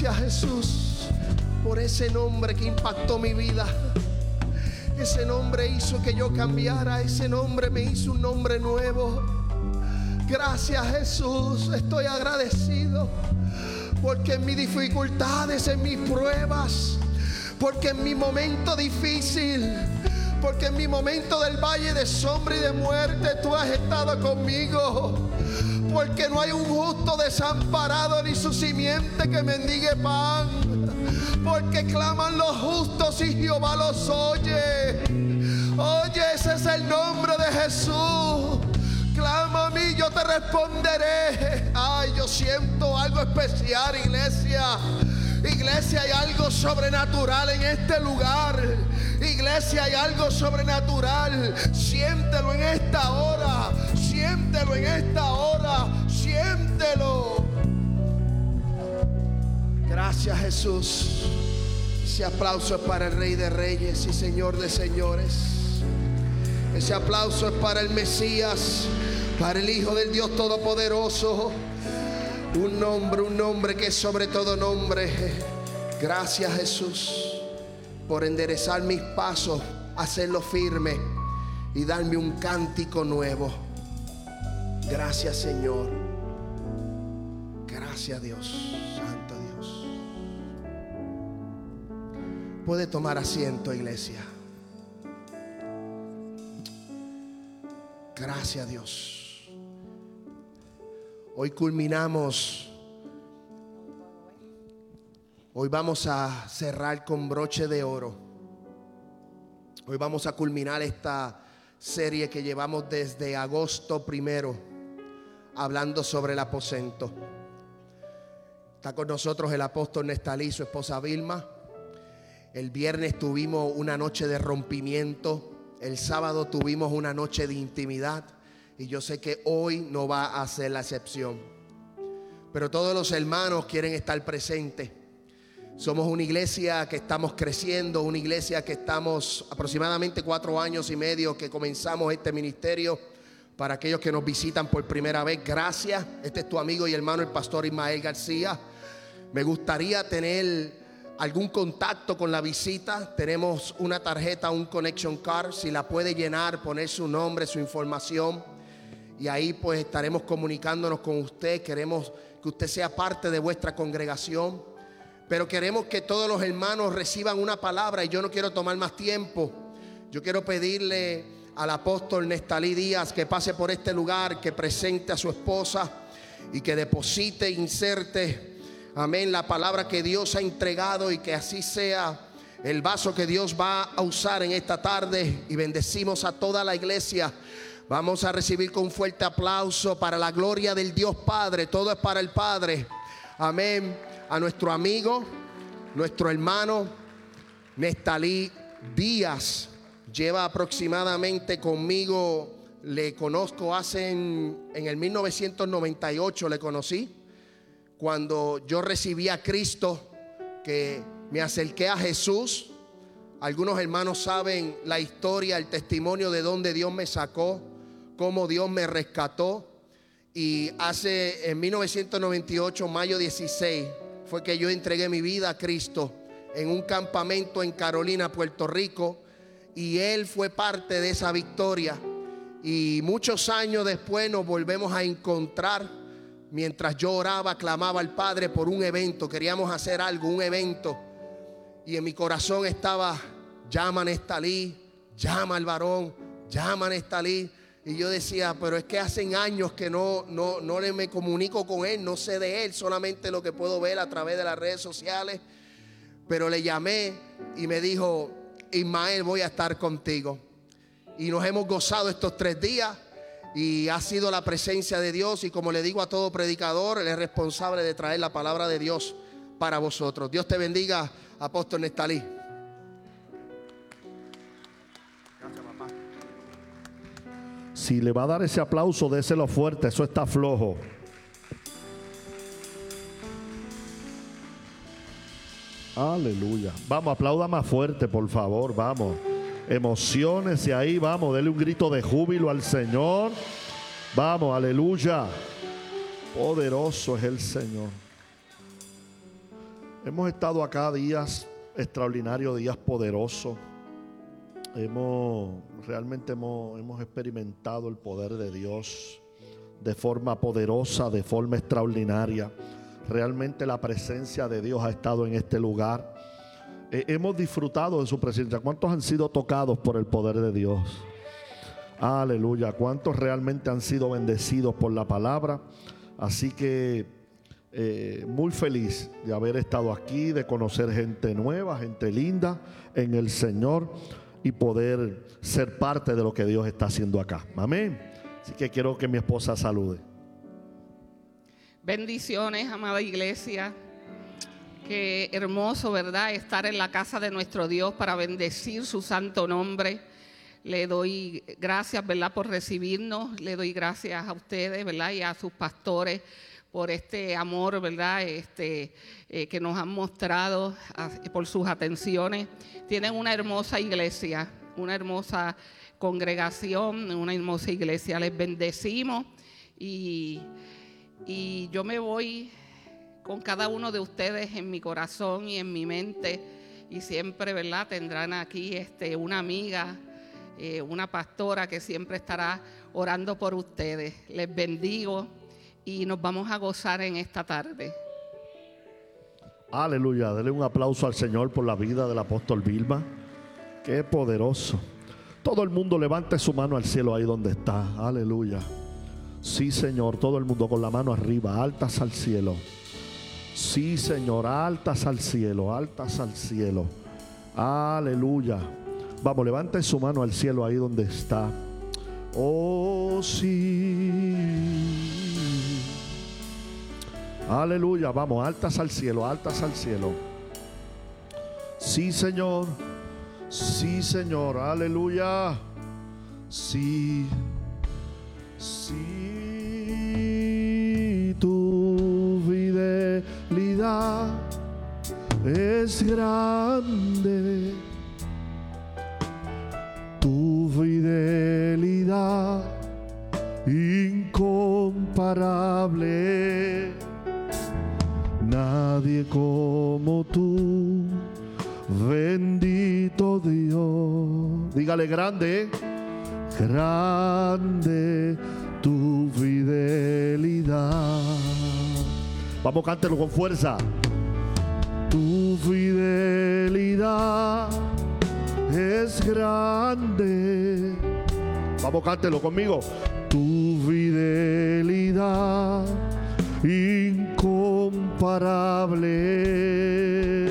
Gracias Jesús por ese nombre que impactó mi vida. Ese nombre hizo que yo cambiara. Ese nombre me hizo un nombre nuevo. Gracias Jesús. Estoy agradecido. Porque en mis dificultades, en mis pruebas, porque en mi momento difícil, porque en mi momento del valle de sombra y de muerte tú has estado conmigo. Porque no hay un justo desamparado ni su simiente que mendigue pan. Porque claman los justos y Jehová los oye. Oye, ese es el nombre de Jesús. Clama a mí, yo te responderé. Ay, yo siento algo especial, iglesia. Iglesia, hay algo sobrenatural en este lugar. Iglesia, hay algo sobrenatural. Siéntelo en esta hora. Siéntelo en esta hora. Siéntelo. Gracias Jesús. Ese aplauso es para el Rey de Reyes y Señor de Señores. Ese aplauso es para el Mesías, para el Hijo del Dios Todopoderoso. Un nombre, un nombre que es sobre todo nombre. Gracias Jesús por enderezar mis pasos, hacerlo firme y darme un cántico nuevo. Gracias Señor. Gracias Dios. Santo Dios. Puede tomar asiento, iglesia. Gracias Dios. Hoy culminamos. Hoy vamos a cerrar con broche de oro. Hoy vamos a culminar esta serie que llevamos desde agosto primero, hablando sobre el aposento. Está con nosotros el apóstol Nestalí, su esposa Vilma. El viernes tuvimos una noche de rompimiento. El sábado tuvimos una noche de intimidad. Y yo sé que hoy no va a ser la excepción. Pero todos los hermanos quieren estar presentes. Somos una iglesia que estamos creciendo, una iglesia que estamos aproximadamente cuatro años y medio que comenzamos este ministerio. Para aquellos que nos visitan por primera vez, gracias. Este es tu amigo y hermano, el pastor Ismael García. Me gustaría tener algún contacto con la visita. Tenemos una tarjeta, un connection card. Si la puede llenar, poner su nombre, su información. Y ahí pues estaremos comunicándonos con usted. Queremos que usted sea parte de vuestra congregación. Pero queremos que todos los hermanos reciban una palabra y yo no quiero tomar más tiempo. Yo quiero pedirle al apóstol Nestalí Díaz que pase por este lugar, que presente a su esposa y que deposite, inserte, amén, la palabra que Dios ha entregado y que así sea el vaso que Dios va a usar en esta tarde y bendecimos a toda la iglesia. Vamos a recibir con fuerte aplauso para la gloria del Dios Padre. Todo es para el Padre. Amén. A nuestro amigo, nuestro hermano Nestalí Díaz. Lleva aproximadamente conmigo, le conozco hace en, el 1998, le conocí. Cuando yo recibí a Cristo, que me acerqué a Jesús. Algunos hermanos saben la historia, el testimonio de donde Dios me sacó, cómo Dios me rescató. Y hace en 1998, mayo 16, fue que yo entregué mi vida a Cristo en un campamento en Carolina, Puerto Rico. Y Él fue parte de esa victoria. Y muchos años después nos volvemos a encontrar mientras yo oraba, clamaba al Padre por un evento. Queríamos hacer algo, un evento. Y en mi corazón estaba, llama a llama al varón, llama a Nestalí. Y yo decía, pero es que hacen años que no, no, no le me comunico con él, no sé de él, solamente lo que puedo ver a través de las redes sociales. Pero le llamé y me dijo, Ismael, voy a estar contigo. Y nos hemos gozado estos tres días y ha sido la presencia de Dios. Y como le digo a todo predicador, él es responsable de traer la palabra de Dios para vosotros. Dios te bendiga, apóstol Nestalí. Si le va a dar ese aplauso, déselo fuerte, eso está flojo. Aleluya. Vamos, aplauda más fuerte, por favor, vamos. Emociones y ahí vamos, dele un grito de júbilo al Señor. Vamos, aleluya. Poderoso es el Señor. Hemos estado acá días extraordinarios, días poderosos. Hemos realmente hemos, hemos experimentado el poder de Dios de forma poderosa, de forma extraordinaria. Realmente la presencia de Dios ha estado en este lugar. Eh, hemos disfrutado de su presencia. ¿Cuántos han sido tocados por el poder de Dios? Aleluya. ¿Cuántos realmente han sido bendecidos por la palabra? Así que eh, muy feliz de haber estado aquí, de conocer gente nueva, gente linda en el Señor y poder ser parte de lo que Dios está haciendo acá. Amén. Así que quiero que mi esposa salude. Bendiciones, amada iglesia. Qué hermoso, ¿verdad? Estar en la casa de nuestro Dios para bendecir su santo nombre. Le doy gracias, ¿verdad?, por recibirnos. Le doy gracias a ustedes, ¿verdad?, y a sus pastores por este amor, ¿verdad?, este, eh, que nos han mostrado, por sus atenciones. Tienen una hermosa iglesia, una hermosa congregación, una hermosa iglesia. Les bendecimos y, y yo me voy con cada uno de ustedes en mi corazón y en mi mente y siempre, ¿verdad? Tendrán aquí este, una amiga eh, una pastora que siempre estará orando por ustedes. Les bendigo y nos vamos a gozar en esta tarde. Aleluya, dele un aplauso al Señor por la vida del apóstol Vilma. Qué poderoso. Todo el mundo levante su mano al cielo ahí donde está. Aleluya. Sí, Señor, todo el mundo con la mano arriba, altas al cielo. Sí, Señor, altas al cielo, altas al cielo. Aleluya. Vamos, levante su mano al cielo ahí donde está. Oh, sí. Aleluya. Vamos, altas al cielo, altas al cielo. Sí, Señor. Sí, Señor. Aleluya. Sí. Sí. Es grande tu fidelidad incomparable. Nadie como tú, bendito Dios. Dígale grande, grande tu fidelidad. Vamos, cántelo con fuerza. Tu fidelidad es grande. Vamos, cántelo conmigo. Tu fidelidad incomparable.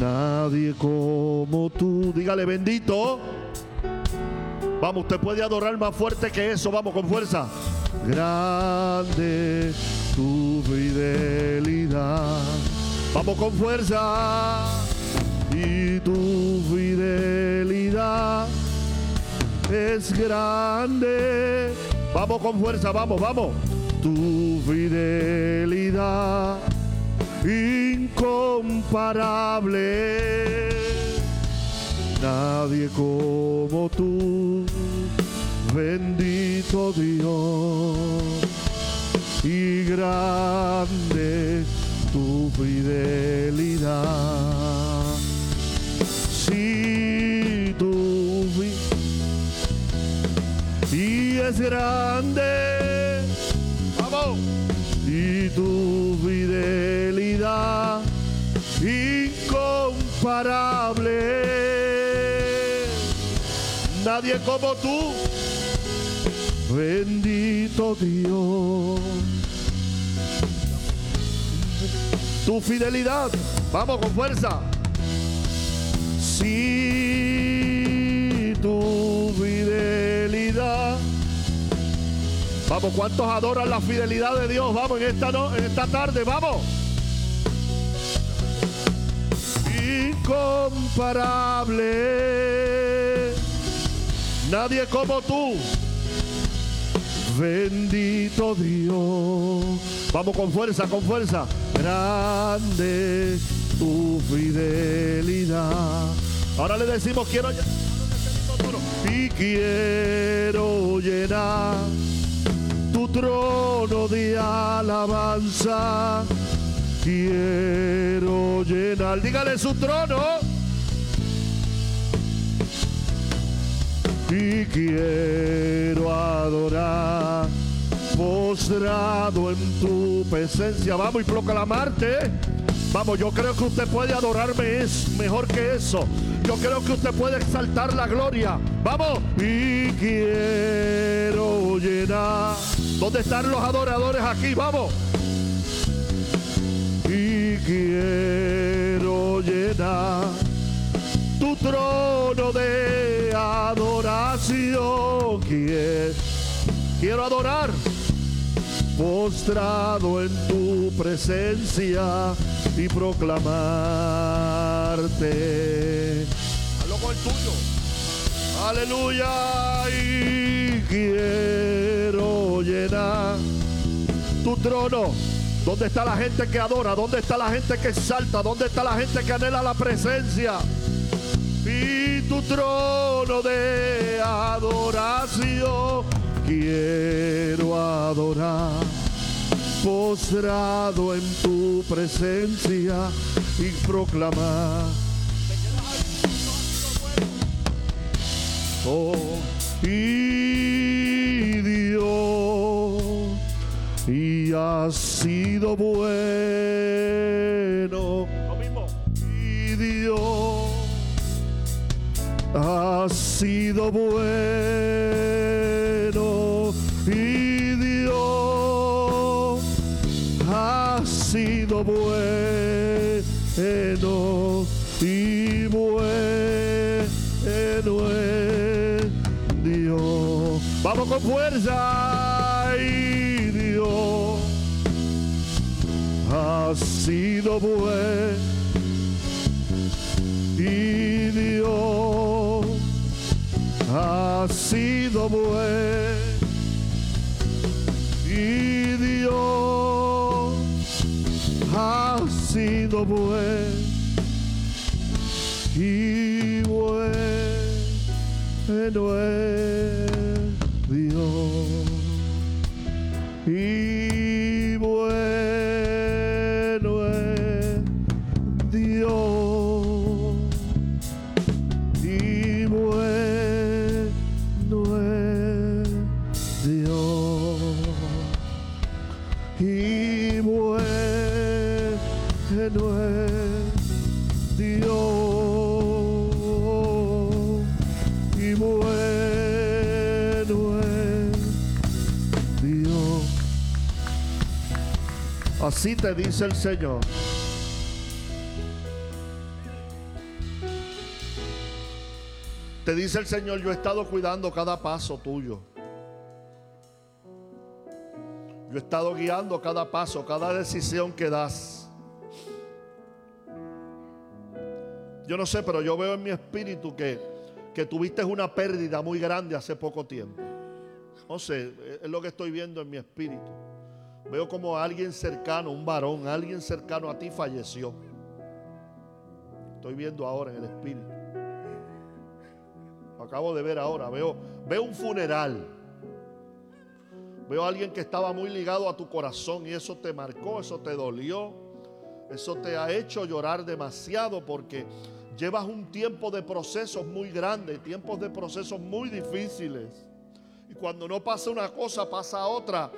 Nadie como tú. Dígale bendito. Vamos, usted puede adorar más fuerte que eso. Vamos con fuerza. Grande tu fidelidad. Vamos con fuerza y tu fidelidad es grande. Vamos con fuerza, vamos, vamos. Tu fidelidad incomparable. Nadie como tú, bendito Dios. Y grande tu fidelidad. Si tu y es grande, vamos, y tu fidelidad incomparable. Nadie como tú, bendito Dios. Tu fidelidad, vamos con fuerza si tu fidelidad. Vamos, ¿cuántos adoran la fidelidad de Dios? Vamos, en esta, no, en esta tarde, vamos. Incomparable. Nadie como tú. Bendito Dios. Vamos con fuerza, con fuerza. Grande tu fidelidad. Ahora le decimos, quiero y quiero llenar tu trono de alabanza. Quiero adorar. Dígale su trono. Y quiero adorar, postrado en tu presencia. Vamos y proclamarte. Vamos, yo creo que usted puede adorarme, es mejor que eso. Yo creo que usted puede exaltar la gloria. Vamos. Y quiero llenar. ¿Dónde están los adoradores aquí? Vamos. Y quiero llenar tu trono de quiero adorar postrado en tu presencia y proclamarte. Hazlo con el tuyo. Aleluya. Y quiero llenar tu trono. ¿Dónde está la gente que adora? ¿Dónde está la gente que salta? ¿Dónde está la gente que anhela la presencia? Tu trono de adoración quiero adorar, postrado en tu presencia y proclamar. Oh, y Dios, y has sido bueno. Y Dios, has sido bueno. Y Dios, has sido bueno. Y bueno Dios. Vamos con fuerza. Y Dios ha sido bueno. Y Dios ha sido bueno. Y Dios ha sido bueno. Y bueno es Dios. Y Así te dice el Señor. Te dice el Señor, yo he estado cuidando cada paso tuyo. Yo he estado guiando cada paso, cada decisión que das. Yo no sé, pero yo veo en mi espíritu que, que tuviste una pérdida muy grande hace poco tiempo. No sé, es lo que estoy viendo en mi espíritu. Veo como alguien cercano, un varón, alguien cercano a ti falleció. Estoy viendo ahora en el espíritu. Lo acabo de ver ahora. Veo, veo un funeral. Veo a alguien que estaba muy ligado a tu corazón y eso te marcó, eso te dolió. Eso te ha hecho llorar demasiado porque llevas un tiempo de procesos muy grandes, tiempos de procesos muy difíciles. Y cuando no pasa una cosa, pasa otra.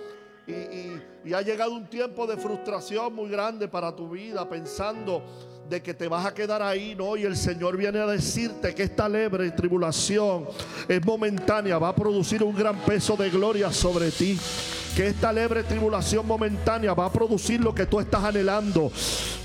Y, ha llegado un tiempo de frustración muy grande para tu vida, pensando de que te vas a quedar ahí, ¿no? Y el Señor viene a decirte que esta lebre tribulación es momentánea, va a producir un gran peso de gloria sobre ti. Que esta lebre tribulación momentánea va a producir lo que tú estás anhelando.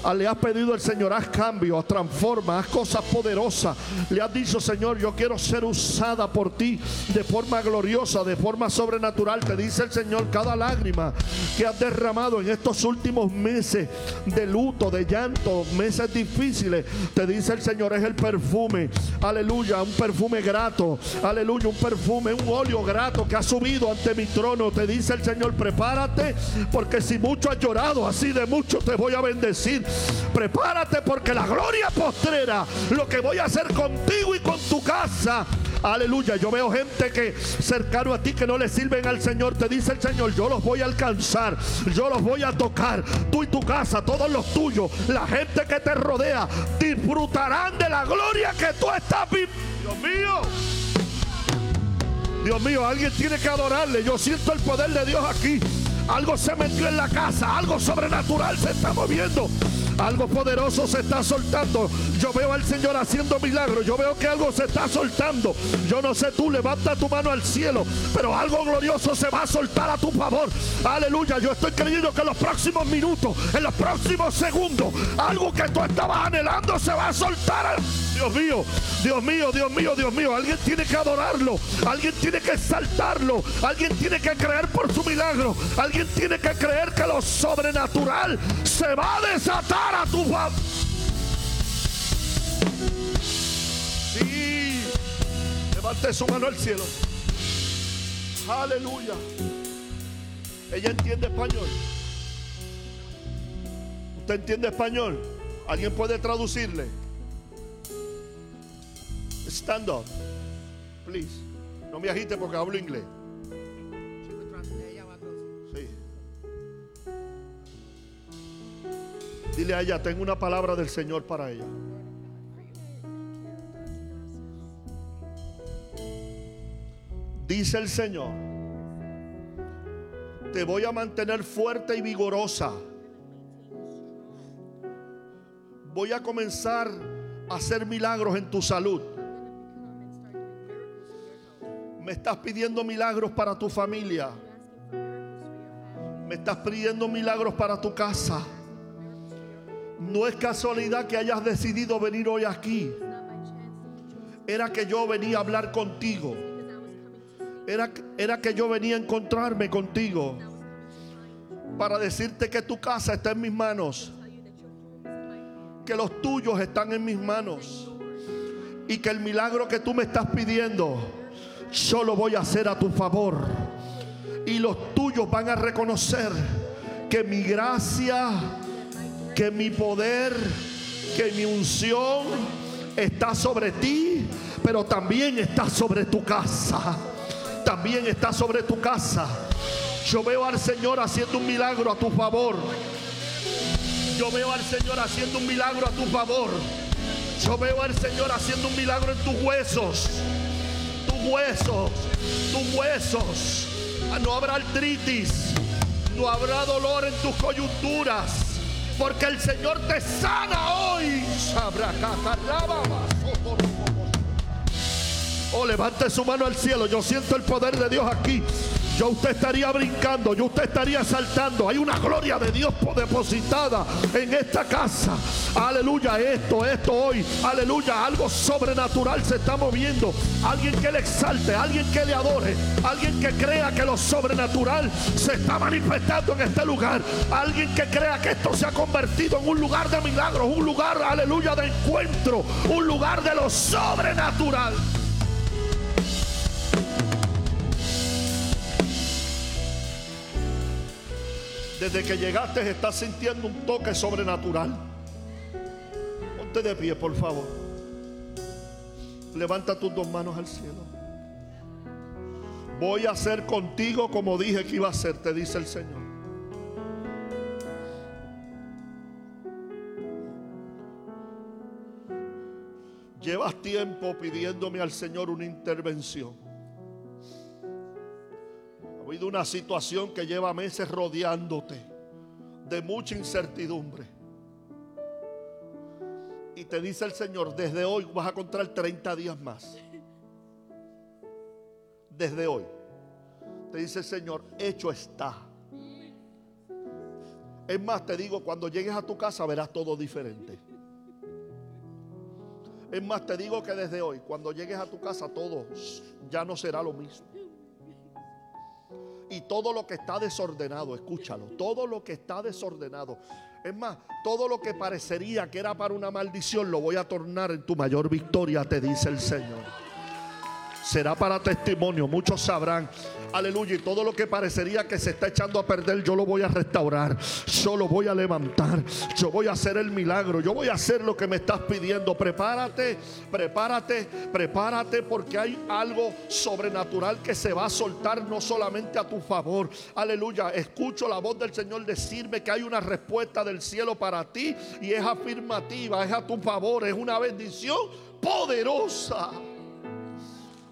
Ah, Le has pedido al Señor, haz cambios, transforma, haz cosas poderosas. Le has dicho, Señor, yo quiero ser usada por ti de forma gloriosa, de forma sobrenatural. Te dice el Señor, cada lágrima que has derramado en estos últimos meses de luto, de llanto, meses difíciles, te dice el Señor, es el perfume. Aleluya, un perfume grato. Aleluya, un perfume, un óleo grato que ha subido ante mi trono. Te dice el Señor, prepárate, porque si mucho has llorado, así de mucho te voy a bendecir. Prepárate porque la gloria postrera, lo que voy a hacer contigo y con tu casa, Aleluya. Yo veo gente que cercano a ti que no le sirven al Señor. Te dice el Señor, yo los voy a alcanzar. Yo los voy a tocar. Tú y tu casa, todos los tuyos, la gente que te rodea, disfrutarán de la gloria que tú estás viviendo. Dios mío. Dios mío, alguien tiene que adorarle. Yo siento el poder de Dios aquí. Algo se metió en la casa, algo sobrenatural se está moviendo. Algo poderoso se está soltando. Yo veo al Señor haciendo milagros. Yo veo que algo se está soltando. Yo no sé tú, levanta tu mano al cielo. Pero algo glorioso se va a soltar a tu favor. Aleluya. Yo estoy creyendo que en los próximos minutos, en los próximos segundos, algo que tú estabas anhelando se va a soltar. Dios mío, Dios mío, Dios mío, Dios mío. Alguien tiene que adorarlo. Alguien tiene que exaltarlo. Alguien tiene que creer por su milagro. Alguien tiene que creer que lo sobrenatural se va a desatar a tu favor. Sí. Levante su mano al cielo. Aleluya. Ella entiende español. ¿Usted entiende español? ¿Alguien puede traducirle? Stand up, please. No me agite porque hablo inglés. Tengo una palabra del Señor para ella. Dice el Señor, te voy a mantener fuerte y vigorosa. Voy a comenzar a hacer milagros en tu salud. Me estás pidiendo milagros para tu familia. Me estás pidiendo milagros para tu casa. No es casualidad que hayas decidido venir hoy aquí. Era que yo venía a hablar contigo. Era, era que yo venía a encontrarme contigo. Para decirte que tu casa está en mis manos. Que los tuyos están en mis manos. Y que el milagro que tú me estás pidiendo, yo lo voy a hacer a tu favor. Y los tuyos van a reconocer que mi gracia que mi poder, que mi unción está sobre ti, pero también está sobre tu casa. También está sobre tu casa. Yo veo al Señor haciendo un milagro a tu favor. Yo veo al Señor haciendo un milagro a tu favor. Yo veo al Señor haciendo un milagro en tus huesos. Tus huesos. Tus huesos. No habrá artritis. No habrá dolor en tus coyunturas. Porque el Señor te sana hoy. Oh, levante su mano al cielo. Yo siento el poder de Dios aquí. Yo usted estaría brincando, yo usted estaría saltando. Hay una gloria de Dios depositada en esta casa. Aleluya, esto, esto hoy. Aleluya, algo sobrenatural se está moviendo. Alguien que le exalte, alguien que le adore, alguien que crea que lo sobrenatural se está manifestando en este lugar. Alguien que crea que esto se ha convertido en un lugar de milagros, un lugar, aleluya, de encuentro, un lugar de lo sobrenatural. Desde que llegaste estás sintiendo un toque sobrenatural. Ponte de pie, por favor. Levanta tus dos manos al cielo. Voy a hacer contigo como dije que iba a hacer, te dice el Señor. Llevas tiempo pidiéndome al Señor una intervención habido una situación que lleva meses rodeándote de mucha incertidumbre. Y te dice el Señor, desde hoy vas a contar 30 días más. Desde hoy. Te dice el Señor, hecho está. Es más, te digo, cuando llegues a tu casa verás todo diferente. Es más, te digo que desde hoy, cuando llegues a tu casa, todo ya no será lo mismo. Y todo lo que está desordenado, escúchalo, todo lo que está desordenado. Es más, todo lo que parecería que era para una maldición, lo voy a tornar en tu mayor victoria, te dice el Señor. Será para testimonio. Muchos sabrán Aleluya. Y todo lo que parecería que se está echando a perder, yo lo voy a restaurar. Yo lo voy a levantar. Yo voy a hacer el milagro. Yo voy a hacer lo que me estás pidiendo. Prepárate, prepárate, prepárate porque hay algo sobrenatural que se va a soltar no solamente a tu favor. Aleluya. Escucho la voz del Señor decirme que hay una respuesta del cielo para ti y es afirmativa, es a tu favor, es una bendición poderosa.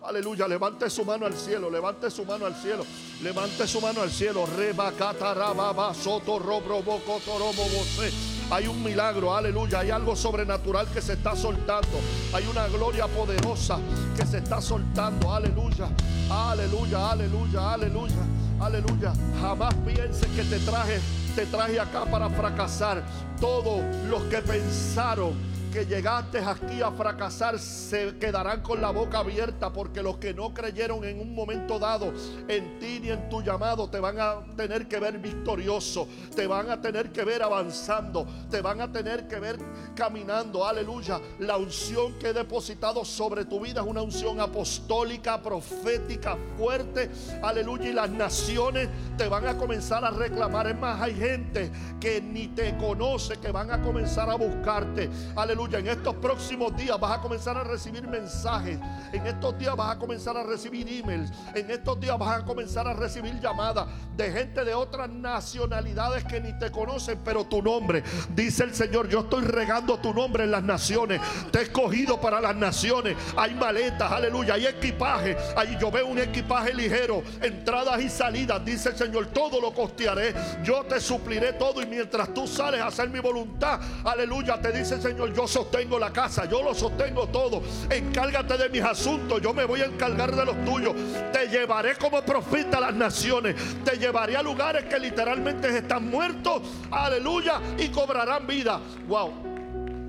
Aleluya, levante su mano al cielo, levante su mano al cielo, levante su mano al cielo. Hay un milagro, aleluya, hay algo sobrenatural que se está soltando. Hay una gloria poderosa que se está soltando, aleluya, aleluya, aleluya, aleluya, aleluya. Jamás pienses que te traje, te traje acá para fracasar. Todos los que pensaron que llegaste aquí a fracasar se quedarán con la boca abierta porque los que no creyeron en un momento dado en ti ni en tu llamado te van a tener que ver victorioso, te van a tener que ver avanzando, te van a tener que ver caminando. Aleluya. La unción que he depositado sobre tu vida es una unción apostólica, profética, fuerte. Aleluya. Y las naciones te van a comenzar a reclamar. Es más, hay gente que ni te conoce que van a comenzar a buscarte. Aleluya en estos próximos días vas a comenzar a recibir mensajes. En estos días vas a comenzar a recibir emails. En estos días vas a comenzar a recibir llamadas de gente de otras nacionalidades que ni te conocen, pero tu nombre. Dice el Señor, yo estoy regando tu nombre en las naciones. Te he escogido para las naciones. Hay maletas, aleluya. Hay equipaje. Ahí yo veo un equipaje ligero. Entradas y salidas. Dice el Señor, todo lo costearé. Yo te supliré todo. Y mientras tú sales a hacer mi voluntad, aleluya, te dice el Señor, yo sostengo la casa, yo lo sostengo todo. Encárgate de mis asuntos, yo me voy a encargar de los tuyos. Te llevaré como profeta a las naciones. Te llevaré a lugares que literalmente están muertos. Aleluya. Y cobrarán vida. Wow.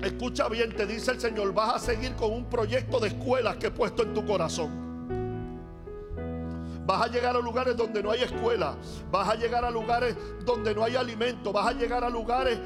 Escucha bien, te dice el Señor, vas a seguir con un proyecto de escuelas que he puesto en tu corazón. Vas a llegar a lugares donde no hay escuela. Vas a llegar a lugares donde no hay alimento. Vas a llegar a lugares,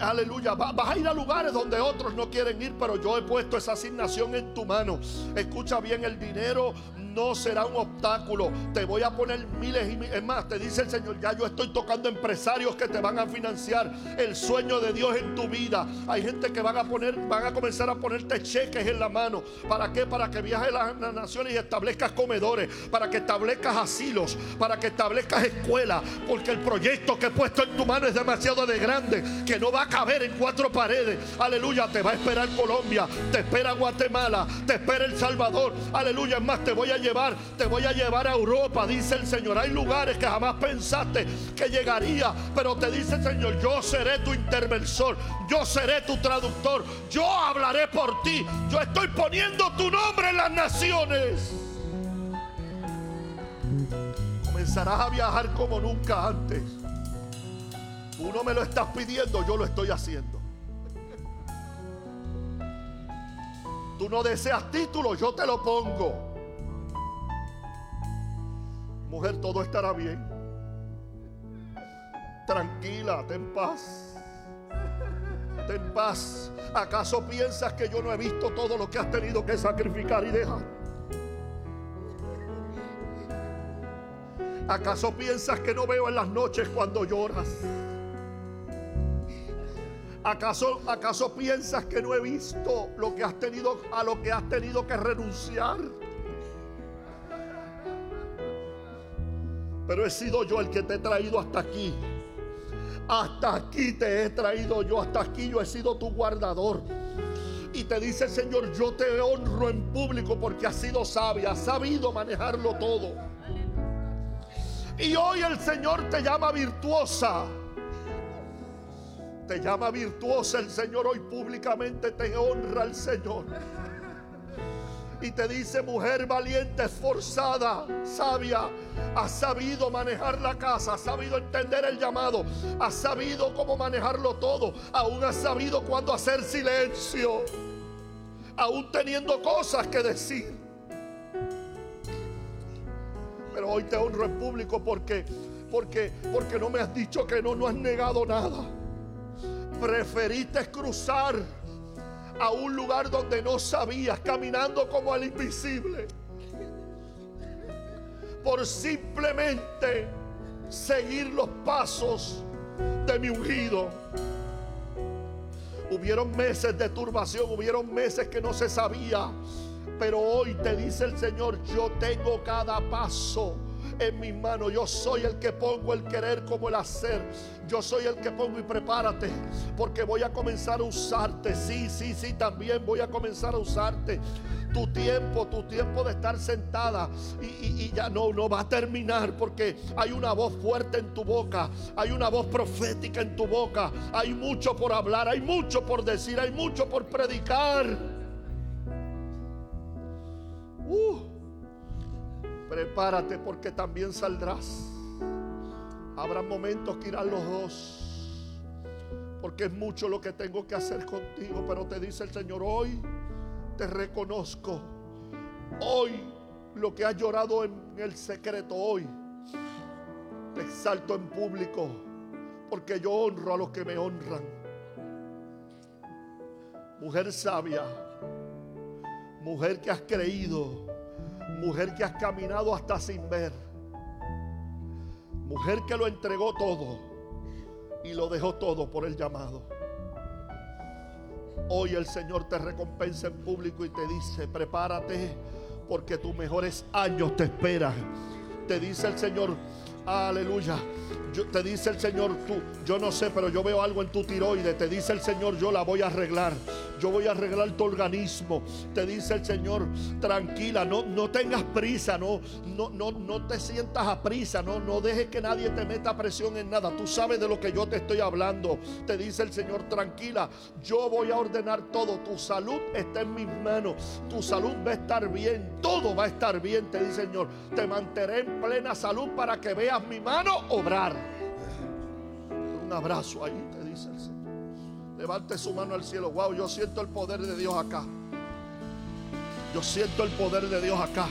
aleluya. Vas a ir a lugares donde otros no quieren ir, pero yo he puesto esa asignación en tu mano. Escucha bien, el dinero no será un obstáculo. Te voy a poner miles y miles. Es más, te dice el Señor, ya yo estoy tocando empresarios que te van a financiar el sueño de Dios en tu vida. Hay gente que van a poner, van a comenzar a ponerte cheques en la mano. ¿Para qué? Para que viajes a las naciones y establezcas comedores, para que establezcas asilos, para que establezcas escuelas, porque el proyecto que he puesto en tu mano es demasiado de grande, que no va a caber en cuatro paredes. Aleluya, te va a esperar Colombia, te espera Guatemala, te espera El Salvador. Aleluya, es más, te voy a llevar, te voy a llevar a Europa, dice el Señor. Hay lugares que jamás pensaste que llegaría, pero te dice el Señor, yo seré tu interventor, yo seré tu traductor, yo hablaré por ti, yo estoy poniendo tu nombre en las naciones. Comenzarás a viajar como nunca antes. Tú no me lo estás pidiendo, yo lo estoy haciendo. Tú no deseas título, yo te lo pongo. Mujer, todo estará bien. Tranquila, ten paz. Ten paz. ¿Acaso piensas que yo no he visto todo lo que has tenido que sacrificar y dejar? ¿Acaso piensas que no veo en las noches cuando lloras? ¿Acaso, ¿Acaso piensas que no he visto lo que has tenido a lo que has tenido que renunciar? Pero he sido yo el que te he traído hasta aquí. Hasta aquí te he traído yo. Hasta aquí yo he sido tu guardador. Y te dice Señor, yo te honro en público porque has sido sabia, has sabido manejarlo todo. Y hoy el Señor te llama virtuosa. Te llama virtuosa el Señor. Hoy públicamente te honra el Señor y te dice, mujer valiente, esforzada, sabia, has sabido manejar la casa, has sabido entender el llamado, has sabido cómo manejarlo todo, aún has sabido cuándo hacer silencio, aún teniendo cosas que decir. Pero hoy te honro en público porque, porque, porque no me has dicho que no, no has negado nada. Preferiste cruzar a un lugar donde no sabías, caminando como al invisible. por simplemente seguir los pasos de mi ungido. Hubieron meses de turbación, hubieron meses que no se sabía. Pero hoy te dice el Señor, yo tengo cada paso en mis manos. Yo soy el que pongo el querer como el hacer. Yo soy el que pongo y prepárate. Porque voy a comenzar a usarte. Sí, sí, sí, también voy a comenzar a usarte. Tu tiempo, tu tiempo de estar sentada y, ya no, no va a terminar porque hay una voz fuerte en tu boca, hay una voz profética en tu boca, hay mucho por hablar, hay mucho por decir, hay mucho por predicar. Uh. Prepárate porque también saldrás. Habrá momentos que irán los dos. Porque es mucho lo que tengo que hacer contigo. Pero te dice el Señor, hoy te reconozco. Hoy lo que has llorado en el secreto, hoy te exalto en público. Porque yo honro a los que me honran. Mujer sabia. Mujer que has creído Mujer que has caminado hasta sin ver. Mujer que lo entregó todo y lo dejó todo por el llamado. Hoy el Señor te recompensa en público y te dice, prepárate porque tus mejores años te esperan. Te dice el Señor, aleluya. te dice el Señor, tú, yo no sé, pero yo veo algo en tu tiroide. Te dice el Señor, yo la voy a arreglar yo voy a arreglar tu organismo. Te dice el Señor, tranquila, no, no tengas prisa, no, no, no, no te sientas a prisa, no, no dejes que nadie te meta presión en nada. Tú sabes de lo que yo te estoy hablando. Te dice el Señor, tranquila, yo voy a ordenar todo. Tu salud está en mis manos. Tu salud va a estar bien, todo va a estar bien, te dice el Señor. Te mantendré en plena salud para que veas mi mano obrar. Un abrazo ahí, te dice el Señor. Levante su mano al cielo. Wow, yo siento el poder de Dios acá. Yo siento el poder de Dios acá.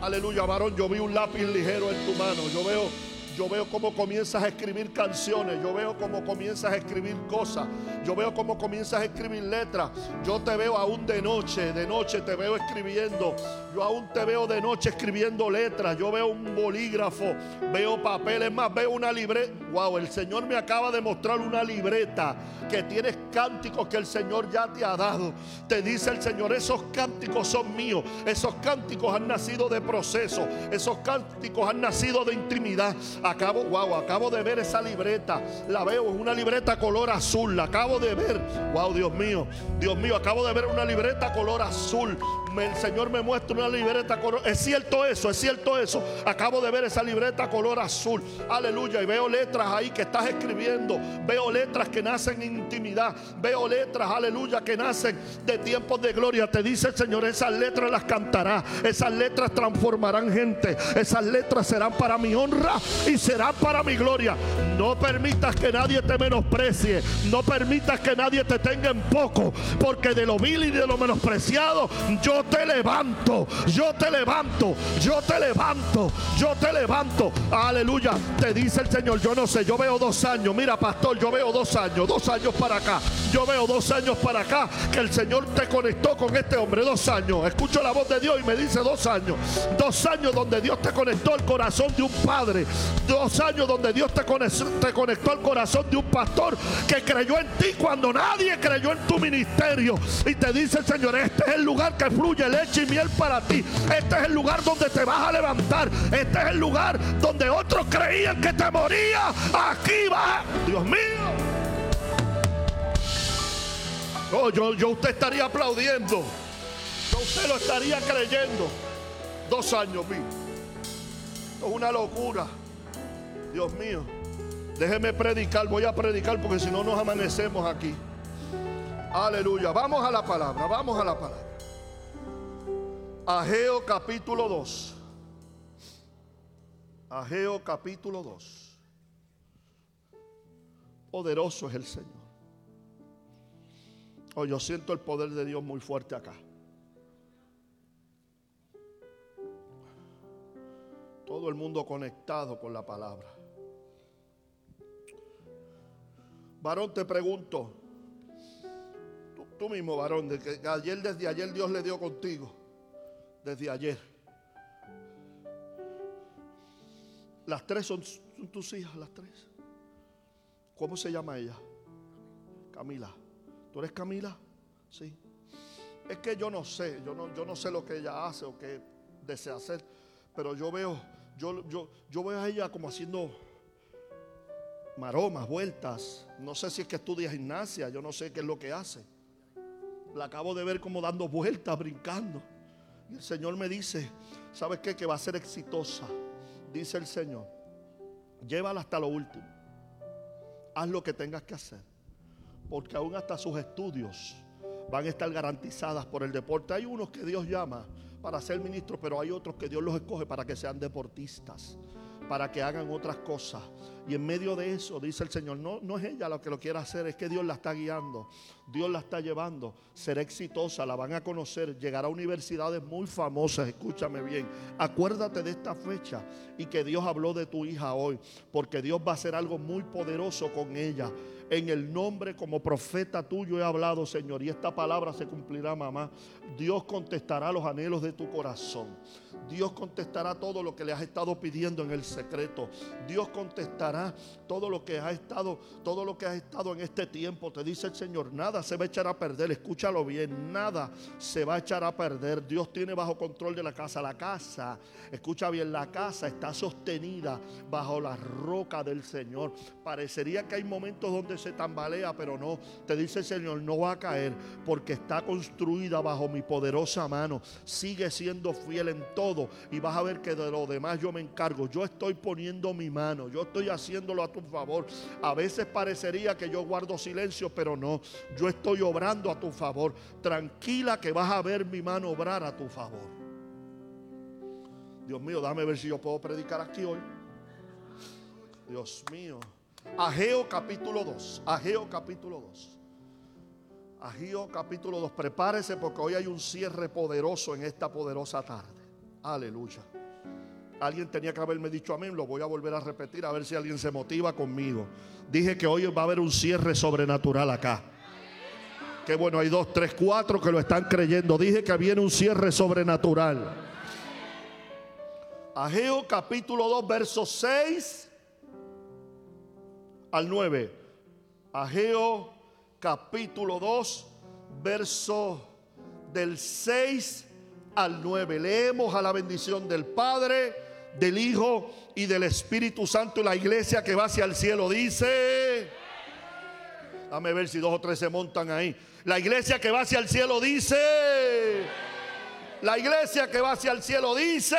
Aleluya, varón. Yo vi un lápiz ligero en tu mano. Yo veo yo veo cómo comienzas a escribir canciones. Yo veo cómo comienzas a escribir cosas. Yo veo cómo comienzas a escribir letras. Yo te veo aún de noche. De noche te veo escribiendo. Yo aún te veo de noche escribiendo letras. Yo veo un bolígrafo. Veo papeles más. Veo una libreta. Wow, el Señor me acaba de mostrar una libreta que tienes cánticos que el Señor ya te ha dado. Te dice el Señor, esos cánticos son míos. Esos cánticos han nacido de proceso. Esos cánticos han nacido de intimidad. Acabo, wow, acabo de ver esa libreta. La veo, es una libreta color azul. La acabo de ver. Wow, Dios mío. Dios mío, acabo de ver una libreta color azul. el Señor me muestra una libreta color. Es cierto eso, es cierto eso. Acabo de ver esa libreta color azul. Aleluya. Y veo letras ahí que estás escribiendo. Veo letras que nacen en intimidad. Veo letras, aleluya, que nacen de tiempos de gloria. Te dice el Señor, esas letras las cantará. Esas letras transformarán gente. Esas letras serán para mi honra y será para mi gloria. No permitas que nadie te menosprecie. No permitas que nadie te tenga en poco. Porque de lo vil y de lo menospreciado, yo te levanto. Yo te levanto. Yo te levanto. Yo te levanto. Aleluya. Te dice el Señor. Yo no sé. Yo veo dos años. Mira, pastor. Yo veo dos años. Dos años para acá. Yo veo dos años para acá. Que el Señor te conectó con este hombre. Dos años. Escucho la voz de Dios y me dice dos años. Dos años donde Dios te conectó al corazón de un padre dos años donde Dios te conectó, al corazón de un pastor que creyó en ti cuando nadie creyó en tu ministerio. Y te dice Señor, este es el lugar que fluye leche y miel para ti. Este es el lugar donde te vas a levantar. Este es el lugar donde otros creían que te moría. Aquí va. Dios mío. Oh, yo, yo usted estaría aplaudiendo. Yo usted lo estaría creyendo. Dos años, vi. Es una locura. Dios mío, déjeme predicar, voy a predicar porque si no nos amanecemos aquí. Aleluya, vamos a la palabra, vamos a la palabra. Ageo capítulo 2. Ageo capítulo 2. Poderoso es el Señor. Oh, yo siento el poder de Dios muy fuerte acá. Todo el mundo conectado con la palabra. Varón, te pregunto, tú, mismo, varón, de que ayer, desde ayer Dios le dio contigo, desde ayer. Las tres son, son tus hijas, las tres. ¿Cómo se llama ella? Camila. ¿Tú eres Camila? Sí. Es que yo no sé, yo no, yo no sé lo que ella hace o qué desea hacer, pero yo veo, yo, yo, yo veo a ella como haciendo maromas, vueltas. No sé si es que estudia gimnasia, yo no sé qué es lo que hace. La acabo de ver como dando vueltas, brincando. Y el Señor me dice, ¿sabes qué? Que va a ser exitosa. Dice el Señor, llévala hasta lo último. Haz lo que tengas que hacer. Porque aún hasta sus estudios van a estar garantizadas por el deporte. Hay unos que Dios llama para ser ministros, pero hay otros que Dios los escoge para que sean deportistas, para que hagan otras cosas. Y en medio de eso, dice el Señor, no, no es ella lo que lo quiere hacer, es que Dios la está guiando, Dios la está llevando, será exitosa, la van a conocer, llegará a universidades muy famosas, escúchame bien, acuérdate de esta fecha y que Dios habló de tu hija hoy, porque Dios va a hacer algo muy poderoso con ella. En el nombre como profeta tuyo he hablado, Señor, y esta palabra se cumplirá, mamá. Dios contestará los anhelos de tu corazón. Dios contestará todo lo que le has estado pidiendo en el secreto. Dios contestará todo lo que has estado, todo lo que has estado en este tiempo. Te dice el Señor, nada se va a echar a perder. Escúchalo bien, nada se va a echar a perder. Dios tiene bajo control de la casa. La casa, escucha bien, la casa está sostenida bajo la roca del Señor. Parecería que hay momentos donde se tambalea, pero no. Te dice el Señor, no va a caer porque está construida bajo mi poderosa mano. Sigue siendo fiel en todo y vas a ver que de lo demás yo me encargo. Yo estoy poniendo mi mano, yo estoy haciéndolo a tu favor. A veces parecería que yo guardo silencio, pero no. Yo estoy obrando a tu favor. Tranquila que vas a ver mi mano obrar a tu favor. Dios mío, dame ver si yo puedo predicar aquí hoy. Dios mío. Ageo capítulo 2. Ageo capítulo 2. Ageo capítulo 2. Prepárese porque hoy hay un cierre poderoso en esta poderosa tarde. Aleluya. Alguien tenía que haberme dicho amén. Lo voy a volver a repetir a ver si alguien se motiva conmigo. Dije que hoy va a haber un cierre sobrenatural acá. Qué bueno, hay dos, tres, cuatro que lo están creyendo. Dije que viene un cierre sobrenatural. Ageo capítulo 2, versos 6 al 9. Ageo capítulo 2, verso del 6 al 9. Leemos a la bendición del Padre, del Hijo y del Espíritu Santo. Y la iglesia que va hacia el cielo dice... Dame ver si dos o tres se montan ahí. La iglesia que va hacia el cielo dice... La iglesia que va hacia el cielo dice...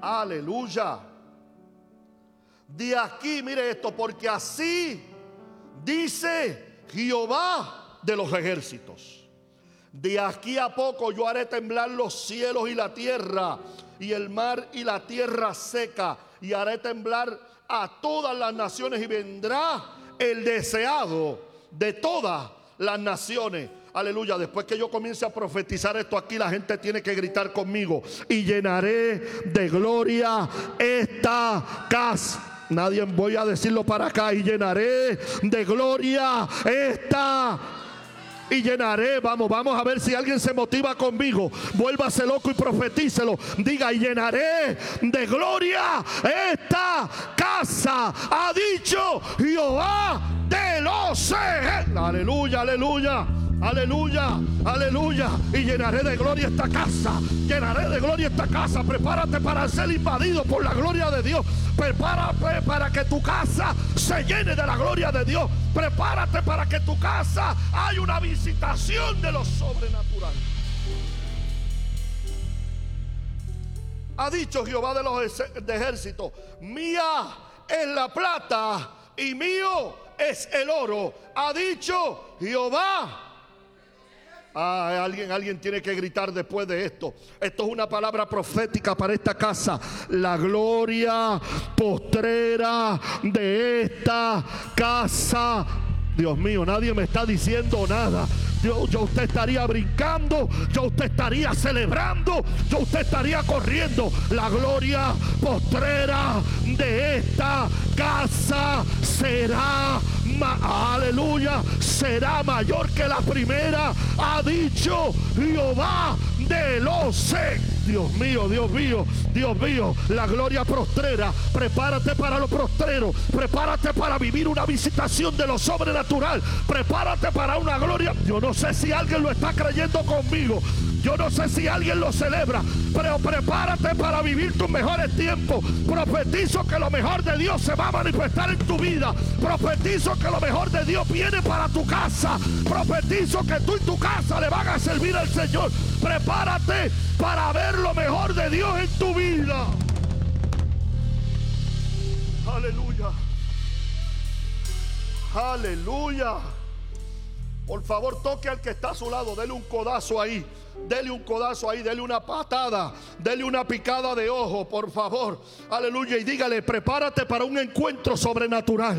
Aleluya. De aquí, mire esto, porque así dice Jehová de los ejércitos. De aquí a poco yo haré temblar los cielos y la tierra, y el mar y la tierra seca, y haré temblar a todas las naciones, y vendrá el deseado de todas las naciones. Aleluya, después que yo comience a profetizar esto aquí, la gente tiene que gritar conmigo. Y llenaré de gloria esta casa. Nadie voy a decirlo para acá. Y llenaré de gloria esta y llenaré. Vamos, vamos a ver si alguien se motiva conmigo. Vuélvase loco y profetícelo. Diga, y llenaré de gloria esta casa. Ha dicho Jehová de los ejércitos. Aleluya, aleluya. Aleluya, aleluya. Y llenaré de gloria esta casa. Llenaré de gloria esta casa. Prepárate para ser invadido por la gloria de Dios. Prepárate para que tu casa se llene de la gloria de Dios. Prepárate para que tu casa haya una visitación de lo sobrenatural. Ha dicho Jehová de los ejércitos, mía es la plata y mío es el oro. Ha dicho Jehová Ah, alguien, alguien tiene que gritar después de esto. Esto es una palabra profética para esta casa. La gloria postrera de esta casa. Dios mío, nadie me está diciendo nada. Yo, yo, usted estaría brincando, yo usted estaría celebrando, yo usted estaría corriendo. La gloria postrera de esta casa será aleluya, será mayor que la primera, ha dicho Jehová de los. Dios mío, Dios mío, Dios mío, la gloria prostrera. Prepárate para lo prostrero. Prepárate para vivir una visitación de lo sobrenatural. Prepárate para una gloria. Yo no sé si alguien lo está creyendo conmigo. Yo no sé si alguien lo celebra, pero prepárate para vivir tus mejores tiempos. Profetizo que lo mejor de Dios se va a manifestar en tu vida. Profetizo que lo mejor de Dios viene para tu casa. Profetizo que tú y tu casa le van a servir al Señor. Prepárate para ver lo mejor de Dios en tu vida. Aleluya. Aleluya. Por favor, toque al que está a su lado, dele un codazo ahí. Dele un codazo ahí, dele una patada, dele una picada de ojo, por favor. Aleluya. Y dígale, prepárate para un encuentro sobrenatural.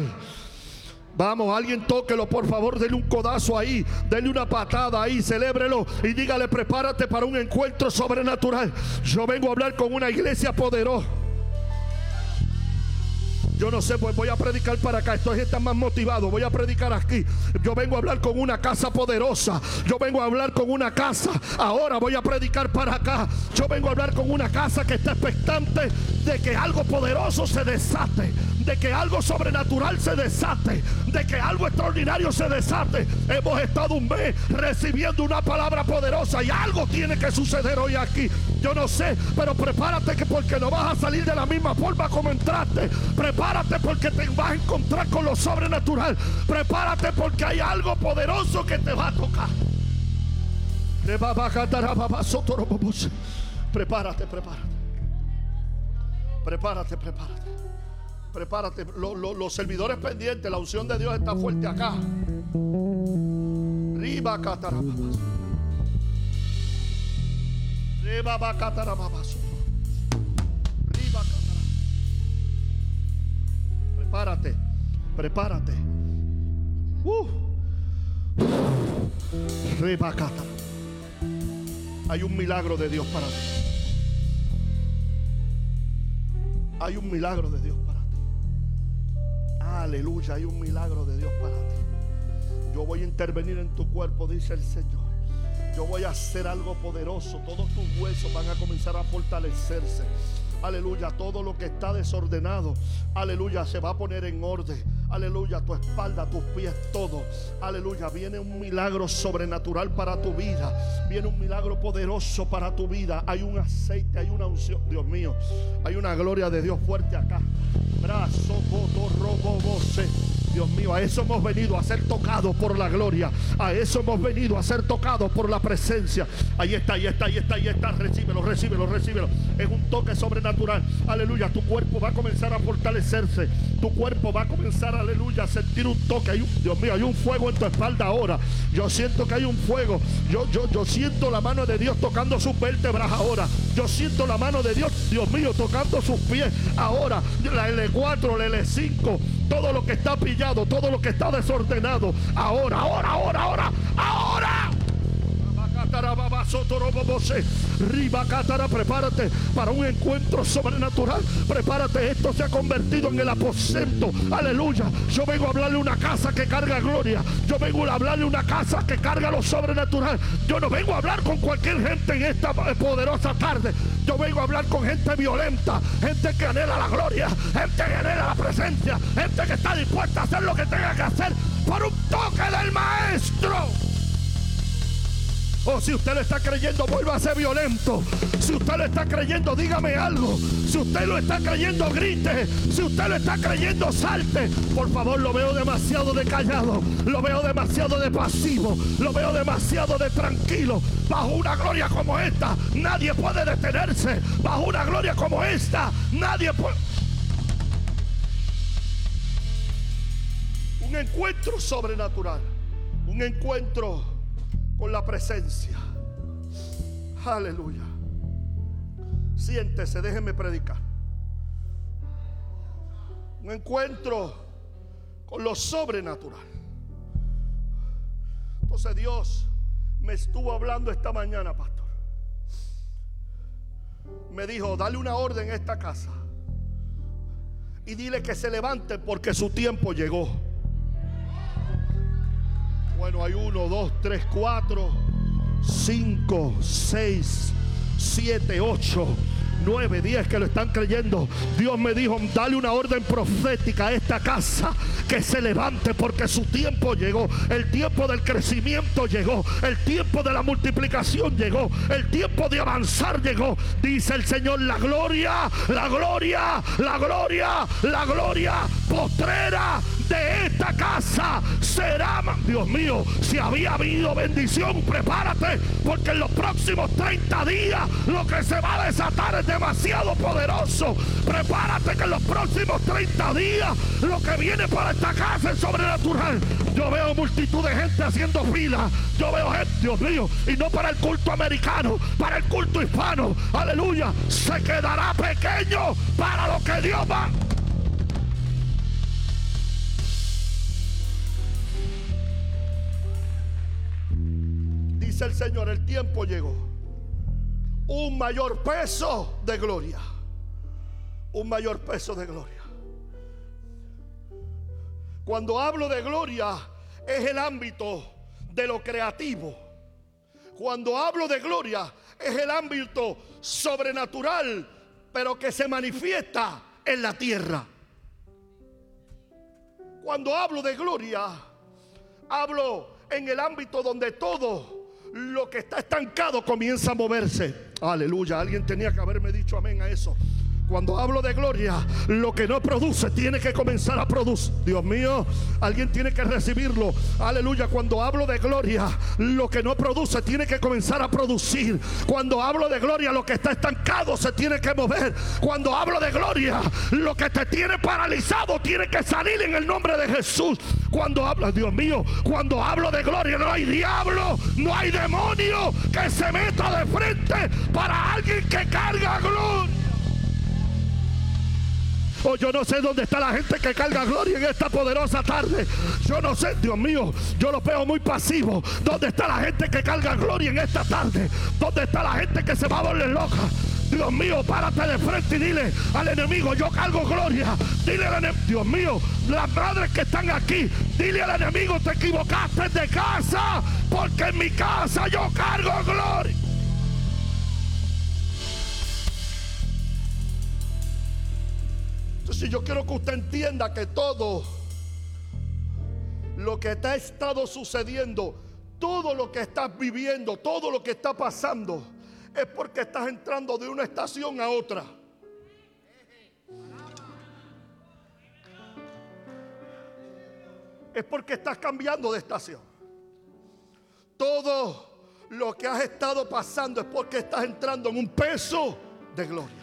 Vamos, alguien tóquelo, por favor, dele un codazo ahí, dele una patada ahí, celébrelo y dígale, prepárate para un encuentro sobrenatural. Yo vengo a hablar con una iglesia poderosa. Yo no sé, pues voy a predicar para acá. Estoy está más motivado. Voy a predicar aquí. Yo vengo a hablar con una casa poderosa. Yo vengo a hablar con una casa. Ahora voy a predicar para acá. Yo vengo a hablar con una casa que está expectante de que algo poderoso se desate. De que algo sobrenatural se desate. De que algo extraordinario se desate. Hemos estado un mes recibiendo una palabra poderosa y algo tiene que suceder hoy aquí. Yo no sé, pero prepárate que porque no vas a salir de la misma forma como entraste. Prepárate porque te vas a encontrar con lo sobrenatural. Prepárate porque hay algo poderoso que te va a tocar. Prepárate, prepárate. Prepárate, prepárate. Prepárate. los servidores pendientes, la unción de Dios está fuerte acá. Riba Riba Prepárate, prepárate. Uh. Hay un milagro de Dios para ti. Hay un milagro de Dios para ti. Aleluya, hay un milagro de Dios para ti. Yo voy a intervenir en tu cuerpo, dice el Señor. Yo voy a hacer algo poderoso. Todos tus huesos van a comenzar a fortalecerse. Aleluya, todo lo que está desordenado, aleluya, se va a poner en orden. Aleluya, tu espalda, tus pies, todo. Aleluya, viene un milagro sobrenatural para tu vida. Viene un milagro poderoso para tu vida. Hay un aceite, hay una unción. Dios mío, hay una gloria de Dios fuerte acá. Brazo, coto, robo, voce. Dios mío, a eso hemos venido a ser tocados por la gloria. A eso hemos venido a ser tocados por la presencia. Ahí está, ahí está, ahí está, ahí está. Recíbelo, recíbelo, recíbelo. Es un toque sobrenatural. Aleluya. Tu cuerpo va a comenzar a fortalecerse. Tu cuerpo va a comenzar, aleluya, a sentir un toque. Dios mío, hay un fuego en tu espalda ahora. Yo siento que hay un fuego. Yo, yo, yo siento la mano de Dios tocando sus vértebras ahora. Yo siento la mano de Dios, Dios mío, tocando sus pies ahora. La L4, la L5, todo lo que está pillado, todo lo que está desordenado. Ahora, ahora, ahora, ahora, ahora. Prepárate para un encuentro sobrenatural. Prepárate, esto se ha convertido en el aposento. Aleluya. Yo vengo a hablarle una casa que carga gloria. Yo vengo a hablarle una casa que carga lo sobrenatural. Yo no vengo a hablar con cualquier gente en esta poderosa tarde. Yo vengo a hablar con gente violenta, gente que anhela la gloria, gente que anhela la presencia, gente que está dispuesta a hacer lo que tenga que hacer por un toque del maestro. O si usted lo está creyendo, vuelva a ser violento. Si usted lo está creyendo, dígame algo. Si usted lo está creyendo, grite. Si usted lo está creyendo, salte. Por favor, lo veo demasiado de callado. Lo veo demasiado de pasivo. Lo veo demasiado de tranquilo. Bajo una gloria como esta, nadie puede detenerse. Bajo una gloria como esta, nadie puede... Un encuentro sobrenatural. Un encuentro con la presencia. Aleluya. Siéntese, déjeme predicar. Un encuentro con lo sobrenatural. Entonces Dios me estuvo hablando esta mañana, pastor. Me dijo, dale una orden a esta casa. Y dile que se levante porque su tiempo llegó. Bueno, hay uno, dos, tres, cuatro, 5, 6, 7, 8. 9, 10 que lo están creyendo. Dios me dijo, dale una orden profética a esta casa que se levante porque su tiempo llegó. El tiempo del crecimiento llegó. El tiempo de la multiplicación llegó. El tiempo de avanzar llegó. Dice el Señor, la gloria, la gloria, la gloria, la gloria postrera de esta casa será, Dios mío, si había habido bendición, prepárate, porque en los próximos 30 días lo que se va a desatar es demasiado poderoso. Prepárate que en los próximos 30 días lo que viene para esta casa es sobrenatural. Yo veo multitud de gente haciendo fila. Yo veo gente, Dios mío, y no para el culto americano, para el culto hispano. Aleluya. Se quedará pequeño para lo que Dios va. El Señor, el tiempo llegó. Un mayor peso de gloria. Un mayor peso de gloria. Cuando hablo de gloria es el ámbito de lo creativo. Cuando hablo de gloria es el ámbito sobrenatural, pero que se manifiesta en la tierra. Cuando hablo de gloria, hablo en el ámbito donde todo lo que está estancado comienza a moverse. Aleluya, alguien tenía que haberme dicho amén a eso. Cuando hablo de gloria, lo que no produce tiene que comenzar a producir. Dios mío, alguien tiene que recibirlo. Aleluya. Cuando hablo de gloria, lo que no produce tiene que comenzar a producir. Cuando hablo de gloria, lo que está estancado se tiene que mover. Cuando hablo de gloria, lo que te tiene paralizado tiene que salir en el nombre de Jesús. Cuando hablo, Dios mío, cuando hablo de gloria, no hay diablo, no hay demonio que se meta de frente para alguien que carga gloria. Oh, yo no sé dónde está la gente que carga gloria en esta poderosa tarde. Yo no sé, Dios mío, yo lo veo muy pasivo. ¿Dónde está la gente que carga gloria en esta tarde? ¿Dónde está la gente que se va a volver loca? Dios mío, párate de frente y dile al enemigo, yo cargo gloria. Dile al enemigo, Dios mío, las madres que están aquí, dile al enemigo, te equivocaste de casa, porque en mi casa yo cargo gloria. Entonces yo quiero que usted entienda que todo lo que te ha estado sucediendo, todo lo que estás viviendo, todo lo que está pasando, es porque estás entrando de una estación a otra. Es porque estás cambiando de estación. Todo lo que has estado pasando es porque estás entrando en un peso de gloria.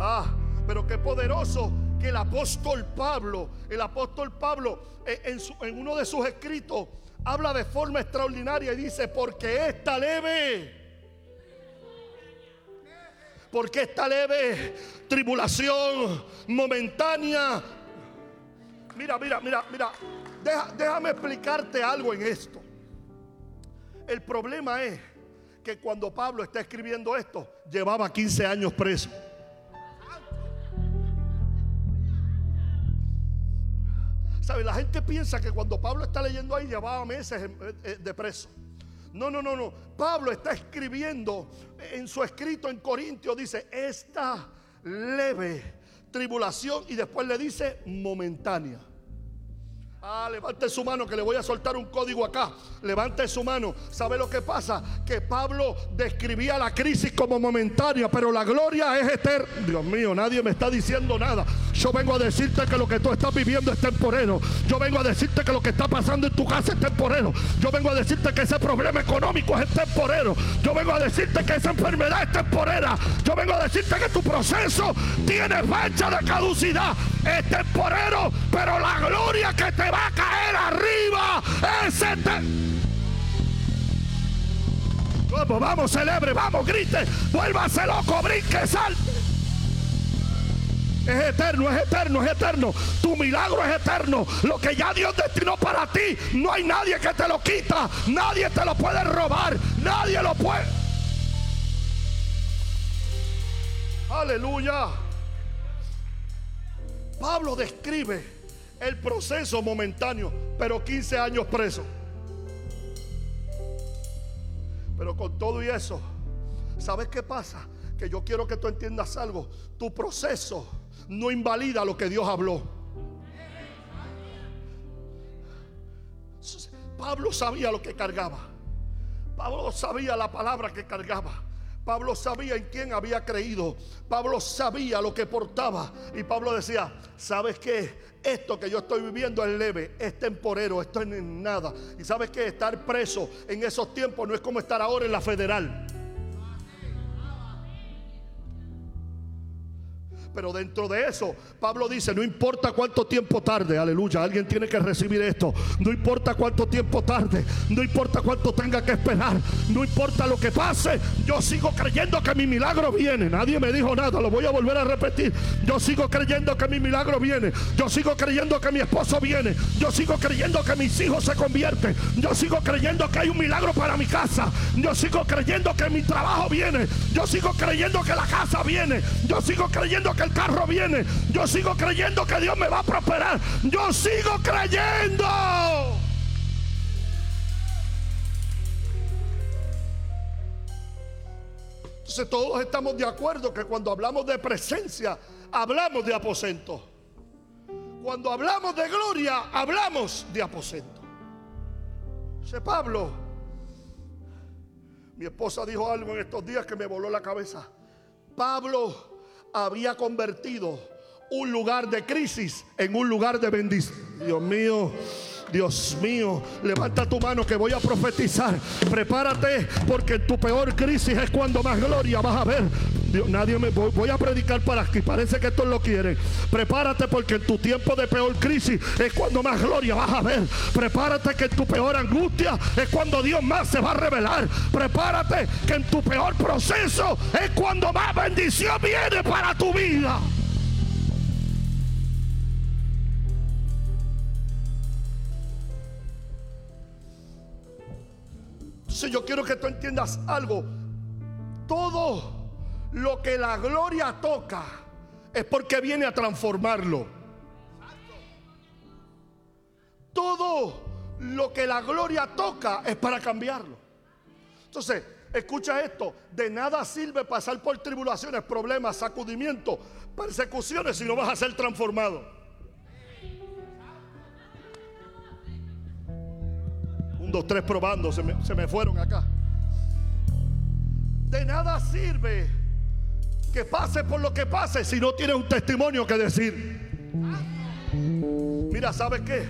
Ah, pero qué poderoso que el apóstol Pablo, el apóstol Pablo eh, en, uno de sus escritos habla de forma extraordinaria y dice, porque esta leve porque esta leve tribulación momentánea. Mira, mira, mira, mira. déjame explicarte algo en esto. El problema es que cuando Pablo está escribiendo esto, llevaba 15 años preso. La gente piensa que cuando Pablo está leyendo ahí llevaba meses de preso. No, no, no, no. Pablo está escribiendo en su escrito en Corintios, dice, esta leve tribulación y después le dice momentánea. Ah, levante su mano que le voy a soltar un código acá. Levante su mano. ¿Sabe lo que pasa? Que Pablo describía la crisis como momentánea, pero la gloria es eterna. Dios mío, nadie me está diciendo nada. Yo vengo a decirte que lo que tú estás viviendo es temporero. Yo vengo a decirte que lo que está pasando en tu casa es temporero. Yo vengo a decirte que ese problema económico es temporero. Yo vengo a decirte que esa enfermedad es temporera. Yo vengo a decirte que tu proceso tiene fecha de caducidad. Es temporero, pero la gloria que te va a caer arriba. Ese Vamos, vamos, celebre, vamos, grite, vuélvase loco, brinque, salte. Es eterno, es eterno, es eterno. Tu milagro es eterno. Lo que ya Dios destinó para ti, no hay nadie que te lo quita. Nadie te lo puede robar. Nadie lo puede. Aleluya. Pablo describe el proceso momentáneo, pero 15 años preso. Pero con todo y eso, ¿sabes qué pasa? Que yo quiero que tú entiendas algo. Tu proceso no invalida lo que Dios habló. Pablo sabía lo que cargaba. Pablo sabía la palabra que cargaba. Pablo sabía en quién había creído. Pablo sabía lo que portaba. Y Pablo decía, ¿sabes qué? Esto que yo estoy viviendo es leve, es temporero, esto es nada. Y sabes que estar preso en esos tiempos no es como estar ahora en la federal. Pero dentro de eso, Pablo dice, no importa cuánto tiempo tarde, aleluya, alguien tiene que recibir esto. No importa cuánto tiempo tarde, no importa cuánto tenga que esperar, no importa lo que pase, yo sigo creyendo que mi milagro viene. Nadie me dijo nada, lo voy a volver a repetir. Yo sigo creyendo que mi milagro viene. Yo sigo creyendo que mi esposo viene. Yo sigo creyendo que mis hijos se convierten. Yo sigo creyendo que hay un milagro para mi casa. Yo sigo creyendo que mi trabajo viene. Yo sigo creyendo que la casa viene. Yo sigo creyendo que carro viene. Yo sigo creyendo que Dios me va a prosperar. Yo sigo creyendo. Entonces todos estamos de acuerdo que cuando hablamos de presencia, hablamos de aposento. Cuando hablamos de gloria, hablamos de aposento. Dice Pablo, mi esposa dijo algo en estos días que me voló la cabeza. Pablo había convertido un lugar de crisis en un lugar de bendición. Dios mío. Dios mío, levanta tu mano que voy a profetizar. Prepárate porque en tu peor crisis es cuando más gloria vas a ver. nadie me voy, a predicar para aquí. Parece que esto lo quieren. Prepárate porque en tu tiempo de peor crisis es cuando más gloria vas a ver. Prepárate que en tu peor angustia es cuando Dios más se va a revelar. Prepárate que en tu peor proceso es cuando más bendición viene para tu vida. Yo quiero que tú entiendas algo. Todo lo que la gloria toca es porque viene a transformarlo. Todo lo que la gloria toca es para cambiarlo. Entonces, escucha esto, de nada sirve pasar por tribulaciones, problemas, sacudimientos, persecuciones si no vas a ser transformado. Dos, tres probando, se me, se me fueron acá. De nada sirve que pase por lo que pase si no tienes un testimonio que decir. Mira, ¿sabes qué?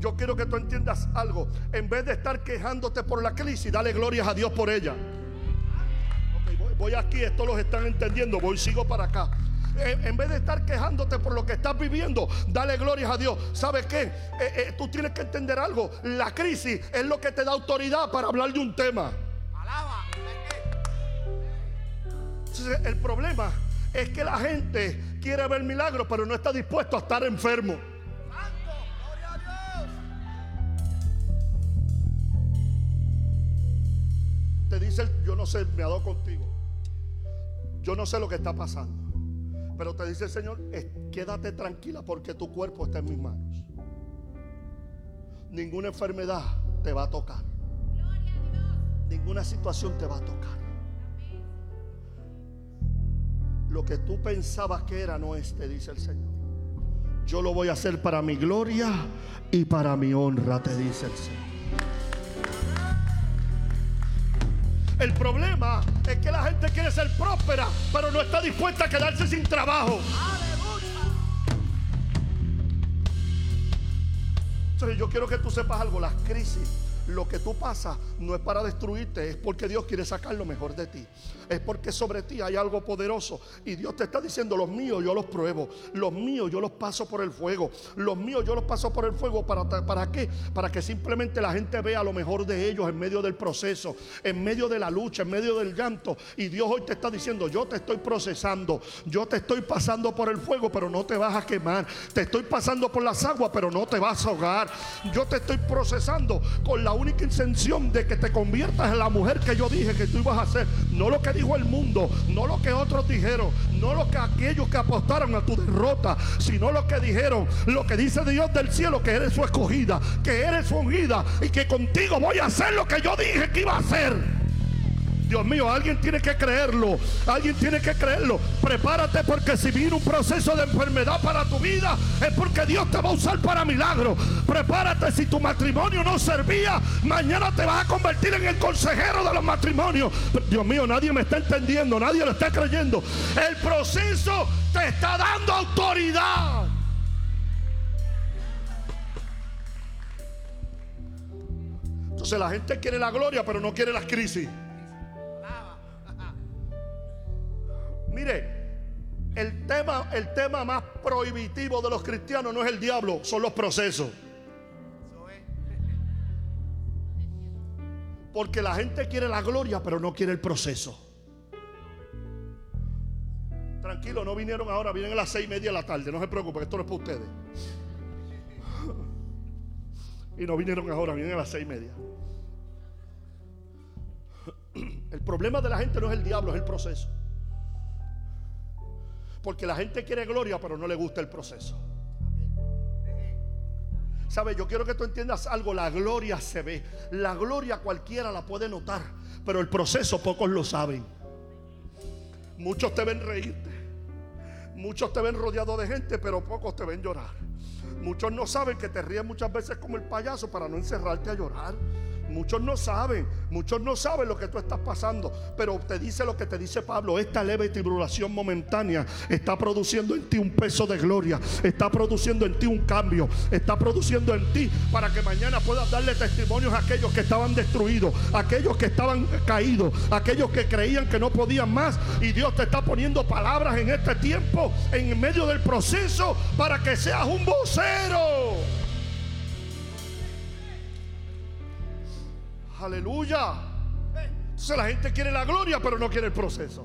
Yo quiero que tú entiendas algo. En vez de estar quejándote por la crisis, dale glorias a Dios por ella. voy, voy, aquí, esto los están entendiendo. Voy, sigo para acá en vez de estar quejándote por lo que estás viviendo, dale glorias a Dios. ¿Sabes qué? Eh, eh, tú tienes que entender algo. La crisis es lo que te da autoridad para hablar de un tema. Alaba. el problema es que la gente quiere ver milagros, pero no está dispuesto a estar enfermo. Te dice, yo no sé, me ha dado contigo. Yo no sé lo que está pasando. Pero te dice el Señor, quédate tranquila porque tu cuerpo está en mis manos. Ninguna enfermedad te va a tocar. Ninguna situación te va a tocar. Lo que tú pensabas que era no es, te dice el Señor. Yo lo voy a hacer para mi gloria y para mi honra, te dice el Señor. El problema es que la gente quiere ser próspera, pero no está dispuesta a quedarse sin trabajo. Entonces yo quiero que tú sepas algo, las crisis lo que tú pasas no es para destruirte, es porque Dios quiere sacar lo mejor de ti. Es porque sobre ti hay algo poderoso. Y Dios te está diciendo, los míos yo los pruebo, los míos yo los paso por el fuego, los míos yo los paso por el fuego. ¿Para, para qué? Para que simplemente la gente vea lo mejor de ellos en medio del proceso, en medio de la lucha, en medio del llanto. Y Dios hoy te está diciendo, yo te estoy procesando, yo te estoy pasando por el fuego, pero no te vas a quemar. Te estoy pasando por las aguas, pero no te vas a ahogar. Yo te estoy procesando con la única intención de que te conviertas en la mujer que yo dije que tú ibas a ser. No lo que dijo el mundo, no lo que otros dijeron, no lo que aquellos que apostaron a tu derrota, sino lo que dijeron, lo que dice Dios del cielo, que eres su escogida, que eres su ungida y que contigo voy a hacer lo que yo dije que iba a hacer. Dios mío, alguien tiene que creerlo. Alguien tiene que creerlo. Prepárate porque si viene un proceso de enfermedad para tu vida, es porque Dios te va a usar para milagros. Prepárate si tu matrimonio no servía, mañana te vas a convertir en el consejero de los matrimonios. Dios mío, nadie me está entendiendo, nadie lo está creyendo. El proceso te está dando autoridad. Entonces la gente quiere la gloria, pero no quiere las crisis. Mire, el tema, el tema más prohibitivo de los cristianos no es el diablo, son los procesos. Porque la gente quiere la gloria, pero no quiere el proceso. Tranquilo, no vinieron ahora, vienen a las seis y media de la tarde. No se preocupen, esto no es para ustedes. Y no vinieron ahora, vienen a las seis y media. El problema de la gente no es el diablo, es el proceso. Porque la gente quiere gloria, pero no le gusta el proceso. ¿Sabe? Yo quiero que tú entiendas algo. La gloria se ve. La gloria cualquiera la puede notar. Pero el proceso pocos lo saben. Muchos te ven reírte. Muchos te ven rodeado de gente, pero pocos te ven llorar. Muchos no saben que te ríes muchas veces como el payaso para no encerrarte a llorar. Muchos no saben, muchos no saben lo que tú estás pasando, pero te dice lo que te dice Pablo, esta leve tribulación momentánea está produciendo en ti un peso de gloria, está produciendo en ti un cambio, está produciendo en ti para que mañana puedas darle testimonios a aquellos que estaban destruidos, aquellos que estaban caídos, aquellos que creían que no podían más y Dios te está poniendo palabras en este tiempo, en medio del proceso, para que seas un vocero. Aleluya. Entonces la gente quiere la gloria, pero no quiere el proceso.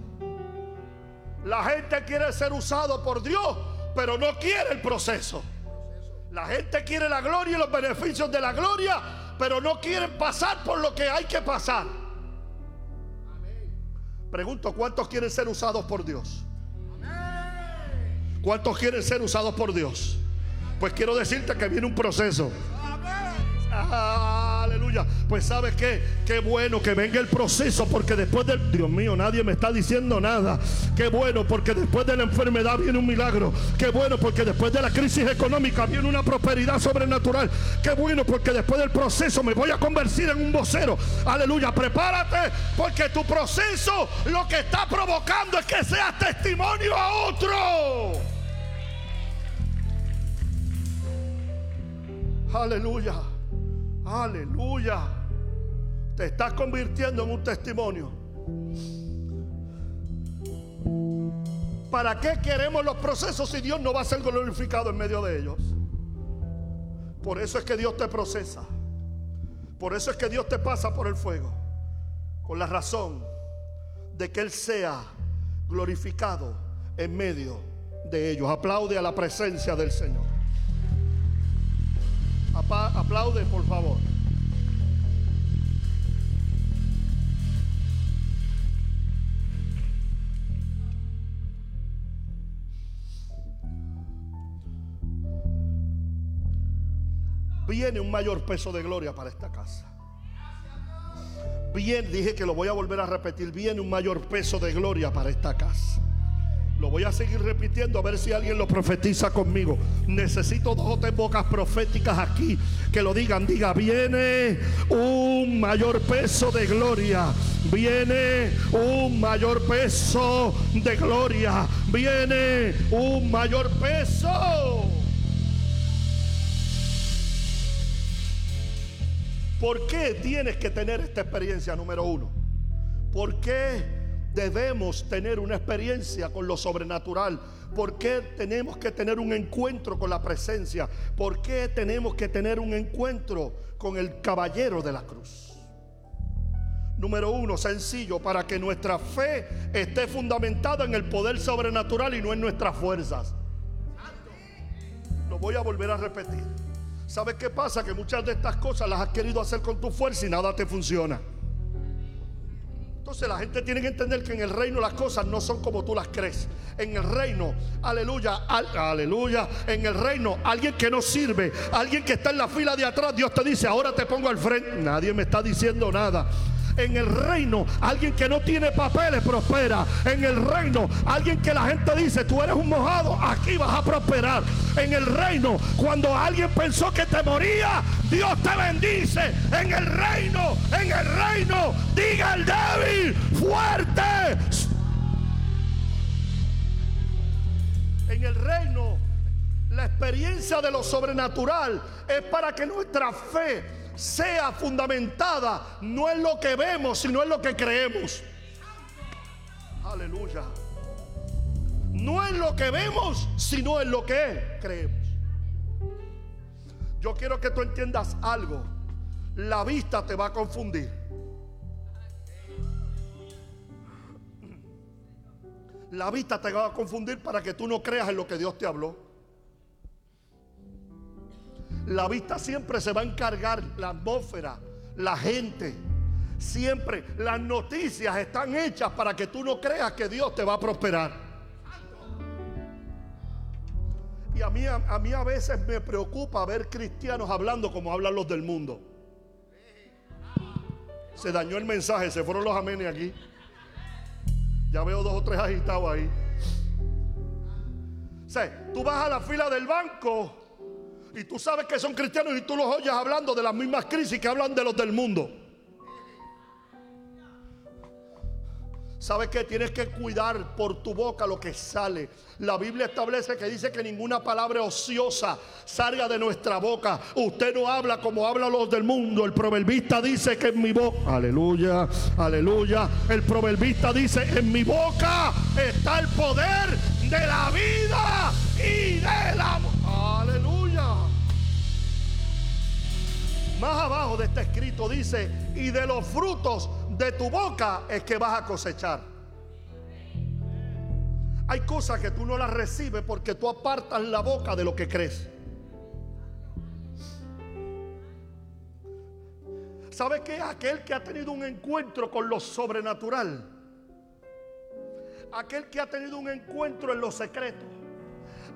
La gente quiere ser usado por Dios, pero no quiere el proceso. La gente quiere la gloria y los beneficios de la gloria, pero no quieren pasar por lo que hay que pasar. Pregunto, ¿cuántos quieren ser usados por Dios? ¿Cuántos quieren ser usados por Dios? Pues quiero decirte que viene un proceso. Aleluya. Pues sabes qué, qué bueno que venga el proceso porque después del Dios mío, nadie me está diciendo nada. Qué bueno porque después de la enfermedad viene un milagro. Qué bueno porque después de la crisis económica viene una prosperidad sobrenatural. Qué bueno porque después del proceso me voy a convertir en un vocero. Aleluya, prepárate porque tu proceso lo que está provocando es que seas testimonio a otro. Aleluya. Aleluya. Te estás convirtiendo en un testimonio. ¿Para qué queremos los procesos si Dios no va a ser glorificado en medio de ellos? Por eso es que Dios te procesa. Por eso es que Dios te pasa por el fuego. Con la razón de que Él sea glorificado en medio de ellos. Aplaude a la presencia del Señor. Aplaude, por favor. Viene un mayor peso de gloria para esta casa. Bien, dije que lo voy a volver a repetir. Viene un mayor peso de gloria para esta casa. Lo voy a seguir repitiendo a ver si alguien lo profetiza conmigo. Necesito dos o tres bocas proféticas aquí que lo digan. Diga, viene un mayor peso de gloria. Viene un mayor peso de gloria. Viene un mayor peso. ¿Por qué tienes que tener esta experiencia número uno? ¿Por qué? Debemos tener una experiencia con lo sobrenatural? ¿Por qué tenemos que tener un encuentro con la presencia? ¿Por qué tenemos que tener un encuentro con el caballero de la cruz? Número uno, sencillo, para que nuestra fe esté fundamentada en el poder sobrenatural y no en nuestras fuerzas. Lo voy a volver a repetir. ¿Sabes qué pasa? Que muchas de estas cosas las has querido hacer con tu fuerza y nada te funciona. Entonces la gente tiene que entender que en el reino las cosas no son como tú las crees. En el reino, aleluya, aleluya, en el reino, alguien que no sirve, alguien que está en la fila de atrás, Dios te dice, ahora te pongo al frente. Nadie me está diciendo nada. En el reino, alguien que no tiene papeles prospera. En el reino, alguien que la gente dice, tú eres un mojado, aquí vas a prosperar. En el reino, cuando alguien pensó que te moría, Dios te bendice. En el reino, en el reino, diga el débil, fuerte. En el reino, la experiencia de lo sobrenatural es para que nuestra fe sea fundamentada no en lo que vemos, sino en lo que creemos. Aleluya. No en lo que vemos, sino en lo que creemos. Yo quiero que tú entiendas algo. La vista te va a confundir. La vista te va a confundir para que tú no creas en lo que Dios te habló. La vista siempre se va a encargar, la atmósfera, la gente. Siempre las noticias están hechas para que tú no creas que Dios te va a prosperar. Y a mí, a, mí a veces me preocupa ver cristianos hablando como hablan los del mundo. Se dañó el mensaje, se fueron los amenes aquí. Ya veo dos o tres agitados ahí. O sea, tú vas a la fila del banco y tú sabes que son cristianos y tú los oyes hablando de las mismas crisis que hablan de los del mundo. ¿Sabes que Tienes que cuidar por tu boca lo que sale. La Biblia establece que dice que ninguna palabra ociosa salga de nuestra boca. Usted no habla como hablan los del mundo. El proverbista dice que en mi boca, aleluya, aleluya. El proverbista dice, en mi boca está el poder de la vida y del amor. Más abajo de este escrito dice, y de los frutos de tu boca es que vas a cosechar. Hay cosas que tú no las recibes porque tú apartas la boca de lo que crees. ¿Sabe qué? Aquel que ha tenido un encuentro con lo sobrenatural. Aquel que ha tenido un encuentro en lo secreto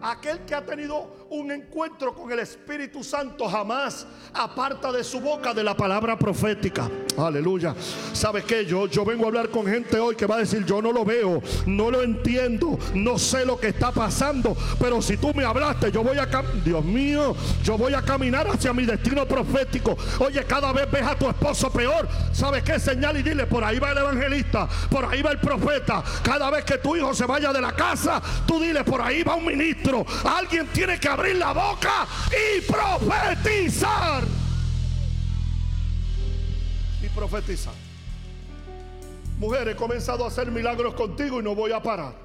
Aquel que ha tenido un encuentro con el Espíritu Santo jamás aparta de su boca de la palabra profética. Aleluya. ¿Sabes qué? Yo, yo vengo a hablar con gente hoy que va a decir, yo no lo veo, no lo entiendo, no sé lo que está pasando, pero si tú me hablaste, yo voy a Dios mío, yo voy a caminar hacia mi destino profético. Oye, cada vez ves a tu esposo peor. ¿Sabes qué? Señal y dile, por ahí va el evangelista, por ahí va el profeta. Cada vez que tu hijo se vaya de la casa, tú dile, por ahí va un ministro Alguien tiene que abrir la boca y profetizar. Y profetizar. Mujer, he comenzado a hacer milagros contigo y no voy a parar.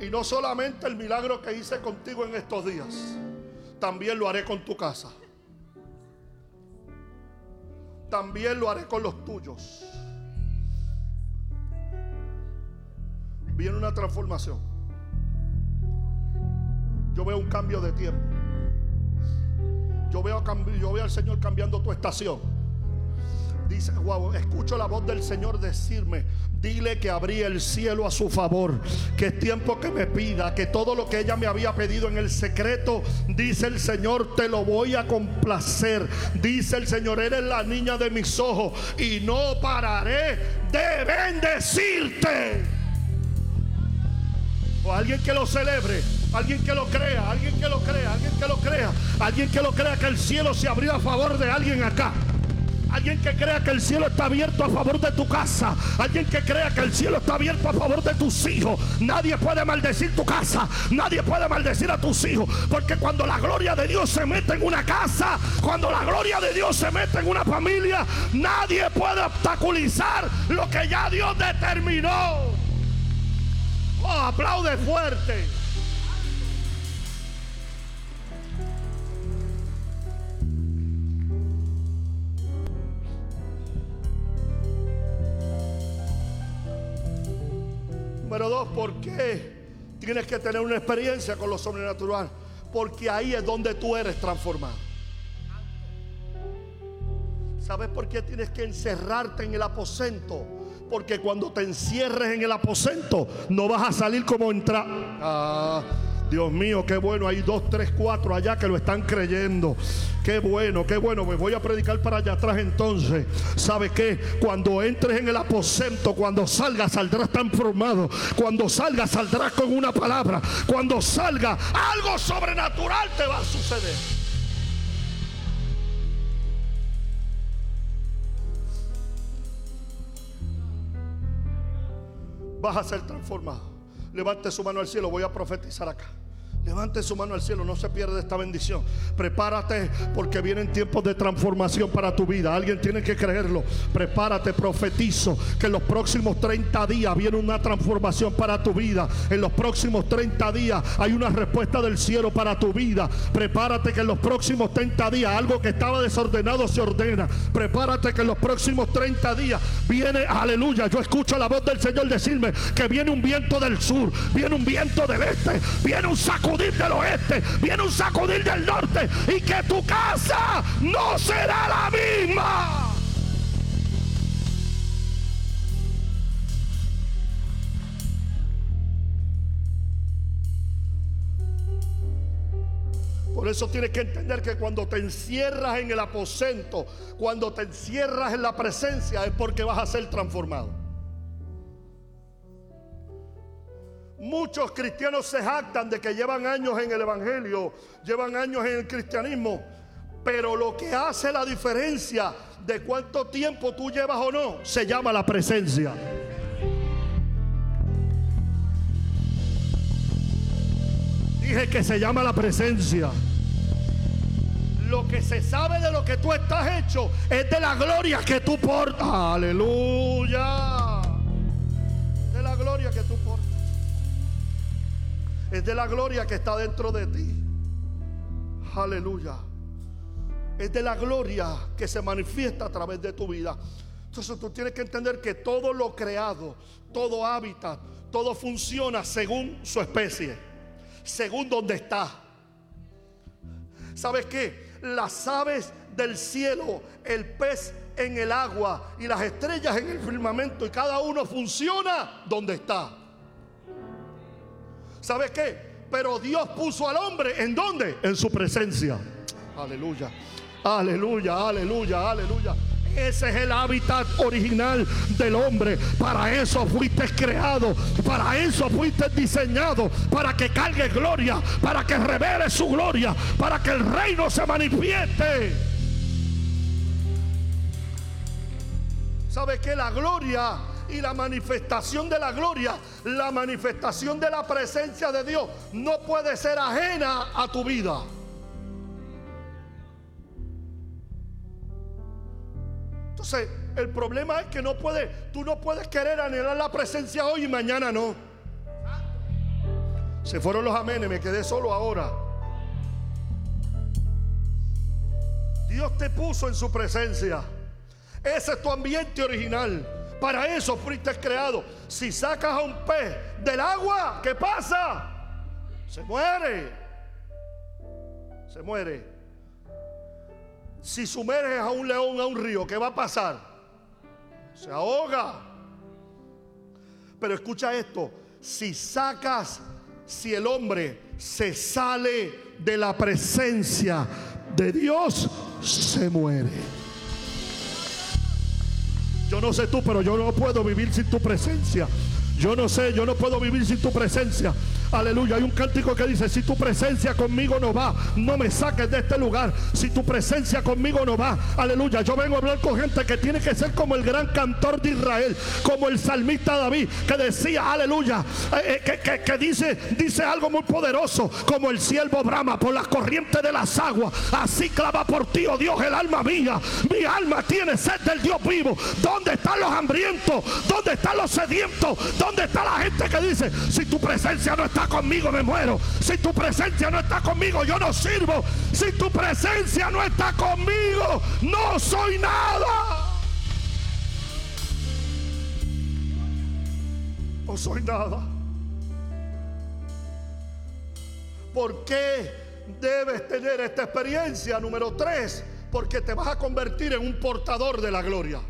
Y no solamente el milagro que hice contigo en estos días, también lo haré con tu casa. También lo haré con los tuyos. Viene una transformación. Yo veo un cambio de tiempo. Yo veo, al Señor cambiando tu estación. Dice, wow, escucho la voz del Señor decirme, dile que abrí el cielo a su favor, que es tiempo que me pida, que todo lo que ella me había pedido en el secreto, dice el Señor, te lo voy a complacer. Dice el Señor, eres la niña de mis ojos y no pararé de bendecirte alguien que lo celebre, alguien que lo crea, alguien que lo crea, alguien que lo crea, alguien que lo crea que el cielo se abrió a favor de alguien acá. Alguien que crea que el cielo está abierto a favor de tu casa. Alguien que crea que el cielo está abierto a favor de tus hijos. Nadie puede maldecir tu casa. Nadie puede maldecir a tus hijos. Porque cuando la gloria de Dios se mete en una casa, cuando la gloria de Dios se mete en una familia, nadie puede obstaculizar lo que ya Dios determinó. Oh, aplaude fuerte. Número dos, ¿por qué tienes que tener una experiencia con lo sobrenatural? Porque ahí es donde tú eres transformado. ¿Sabes por qué tienes que encerrarte en el aposento? Porque cuando te encierres en el aposento, no vas a salir como entrar. Ah, Dios mío, qué bueno. Hay dos, tres, cuatro allá que lo están creyendo. Qué bueno, qué bueno. Me voy a predicar para allá atrás entonces. ¿Sabe qué? Cuando entres en el aposento, cuando salgas, saldrás transformado. Cuando salgas, saldrás con una palabra. Cuando salga, algo sobrenatural te va a suceder. Vas a ser transformado. Levante su mano al cielo. Voy a profetizar acá. Levante su mano al cielo, no se pierde esta bendición. Prepárate porque vienen tiempos de transformación para tu vida. Alguien tiene que creerlo. Prepárate, profetizo que en los próximos 30 días viene una transformación para tu vida. En los próximos 30 días hay una respuesta del cielo para tu vida. Prepárate que en los próximos 30 días algo que estaba desordenado se ordena. Prepárate que en los próximos 30 días viene, aleluya. Yo escucho la voz del Señor decirme que viene un viento del sur, viene un viento del este, viene un sacudir del oeste, viene un sacudir del norte y que tu casa no será la misma. Por eso tienes que entender que cuando te encierras en el aposento, cuando te encierras en la presencia, es porque vas a ser transformado. Muchos cristianos se jactan de que llevan años en el Evangelio, llevan años en el cristianismo, pero lo que hace la diferencia de cuánto tiempo tú llevas o no, se llama la presencia. Dije que se llama la presencia. Lo que se sabe de lo que tú estás hecho es de la gloria que tú portas. Aleluya. Es de la gloria que está dentro de ti. Aleluya. Es de la gloria que se manifiesta a través de tu vida. Entonces tú tienes que entender que todo lo creado, todo hábitat, todo funciona según su especie, según donde está. ¿Sabes qué? Las aves del cielo, el pez en el agua y las estrellas en el firmamento y cada uno funciona donde está. ¿Sabes qué? Pero Dios puso al hombre en dónde? En su presencia. Aleluya. Aleluya, aleluya, aleluya. Ese es el hábitat original del hombre. Para eso fuiste creado. Para eso fuiste diseñado. Para que cargue gloria. Para que revele su gloria. Para que el reino se manifieste. ¿Sabe que la gloria y la manifestación de la gloria, la manifestación de la presencia de Dios no puede ser ajena a tu vida. Entonces, el problema es que no puedes, tú no puedes querer anhelar la presencia hoy y mañana no. Se fueron los amenes, me quedé solo ahora. Dios te puso en su presencia. Ese es tu ambiente original. Para eso fuiste creado. Si sacas a un pez del agua, ¿qué pasa? Se muere. Se muere. Si sumerges a un león a un río, ¿qué va a pasar? Se ahoga. Pero escucha esto. Si sacas, si el hombre se sale de la presencia de Dios, se muere. No sé tú, pero yo no puedo vivir sin tu presencia. Yo no sé, yo no puedo vivir sin tu presencia. Aleluya. Hay un cántico que dice, si tu presencia conmigo no va, no me saques de este lugar. Si tu presencia conmigo no va. Aleluya. Yo vengo a hablar con gente que tiene que ser como el gran cantor de Israel, como el salmista David, que decía, aleluya, eh, eh, que, dice, dice algo muy poderoso, como el siervo brama por las corrientes de las aguas. Así clava por ti, oh Dios, el alma mía. Mi alma tiene sed del Dios vivo. ¿Dónde están los hambrientos? ¿Dónde están los sedientos? ¿Dónde está la gente que dice, si tu presencia no está conmigo, me muero. Si tu presencia no está conmigo, yo no sirvo. Si tu presencia no está conmigo, no soy nada. No soy nada. ¿Por qué debes tener esta experiencia? Número tres, porque te vas a convertir en un portador de la gloria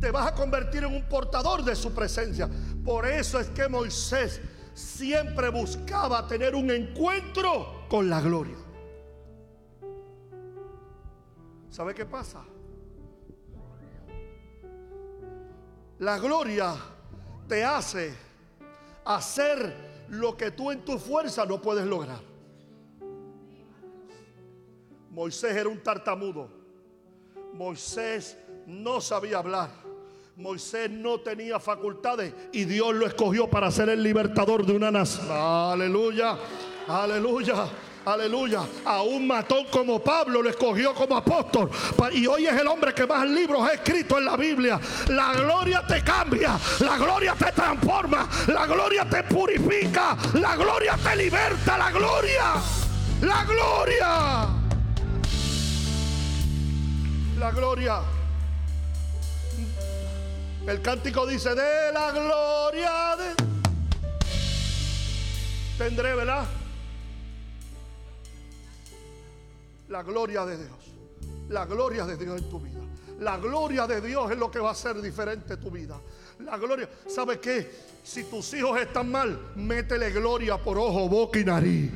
te vas a convertir en un portador de su presencia. Por eso es que Moisés siempre buscaba tener un encuentro con la gloria. ¿Sabe qué pasa? La gloria te hace hacer lo que tú en tu fuerza no puedes lograr. Moisés era un tartamudo. Moisés no sabía hablar. Moisés no tenía facultades y Dios lo escogió para ser el libertador de una nación. Aleluya, aleluya. Aleluya. A un matón como Pablo lo escogió como apóstol. Y hoy es el hombre que más libros ha escrito en la Biblia. La gloria te cambia. La gloria te transforma. La gloria te purifica. La gloria te liberta. La gloria. La gloria. La gloria. El cántico dice, de la gloria de... Tendré, ¿verdad? La gloria de Dios. La gloria de Dios en tu vida. La gloria de Dios es lo que va a hacer diferente tu vida. La gloria. ¿Sabe qué? Si tus hijos están mal, métele gloria por ojo, boca y nariz.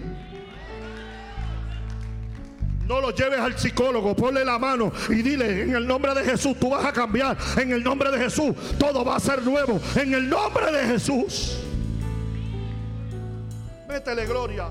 No lo lleves al psicólogo, ponle la mano y dile, en el nombre de Jesús, tú vas a cambiar. En el nombre de Jesús, todo va a ser nuevo. En el nombre de Jesús. Métele gloria.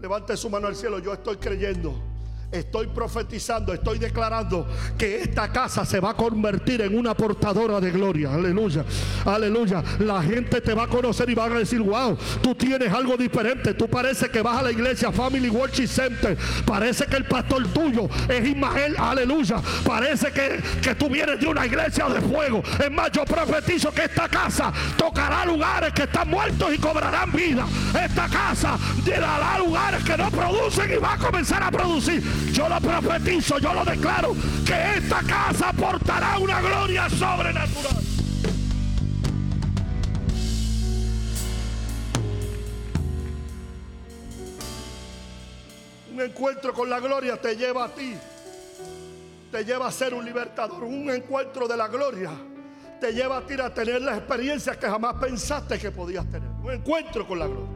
Levante su mano al cielo, yo estoy creyendo Estoy profetizando, estoy declarando que esta casa se va a convertir en una portadora de gloria. Aleluya, aleluya. La gente te va a conocer y van a decir, wow, tú tienes algo diferente. Tú parece que vas a la iglesia Family Worship Center. Parece que el pastor tuyo es Ismael, aleluya. Parece que, que tú vienes de una iglesia de fuego. Es más, yo profetizo que esta casa tocará lugares que están muertos y cobrarán vida. Esta casa dará lugares que no producen y va a comenzar a producir. Yo lo profetizo, yo lo declaro, que esta casa aportará una gloria sobrenatural. Un encuentro con la gloria te lleva a ti, te lleva a ser un libertador. Un encuentro de la gloria te lleva a ti a tener las experiencias que jamás pensaste que podías tener. Un encuentro con la gloria.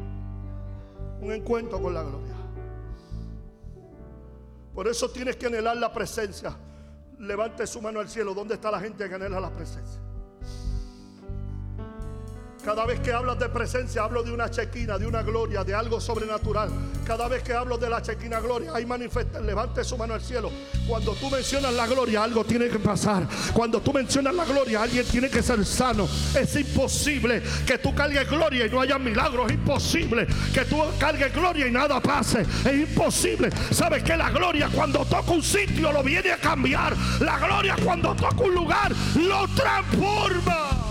Un encuentro con la gloria. Por eso tienes que anhelar la presencia. Levante su mano al cielo. ¿Dónde está la gente que anhela la presencia? Cada vez que hablas de presencia, hablo de una chequina, de una gloria, de algo sobrenatural. Cada vez que hablo de la chequina gloria, hay manifiesta. Levante su mano al cielo. Cuando tú mencionas la gloria, algo tiene que pasar. Cuando tú mencionas la gloria, alguien tiene que ser sano. Es imposible que tú cargues gloria y no haya milagros. Es imposible que tú cargues gloria y nada pase. Es imposible. ¿Sabes que la gloria cuando toca un sitio lo viene a cambiar? La gloria cuando toca un lugar lo transforma.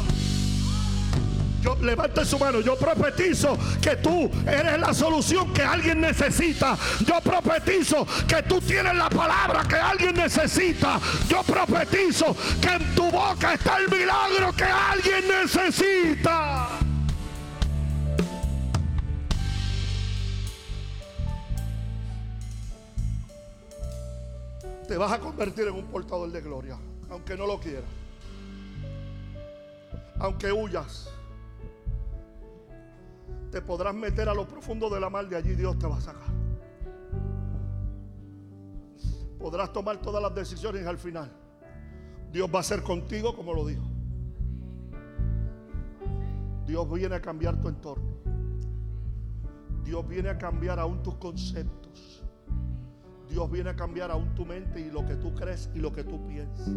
Yo levante su mano. Yo profetizo que tú eres la solución que alguien necesita. Yo profetizo que tú tienes la palabra que alguien necesita. Yo profetizo que en tu boca está el milagro que alguien necesita. Te vas a convertir en un portador de gloria, aunque no lo quieras. Aunque huyas te podrás meter a lo profundo de la mar, de allí Dios te va a sacar. Podrás tomar todas las decisiones al final Dios va a ser contigo como lo dijo. Dios viene a cambiar tu entorno. Dios viene a cambiar aún tus conceptos. Dios viene a cambiar aún tu mente y lo que tú crees y lo que tú piensas.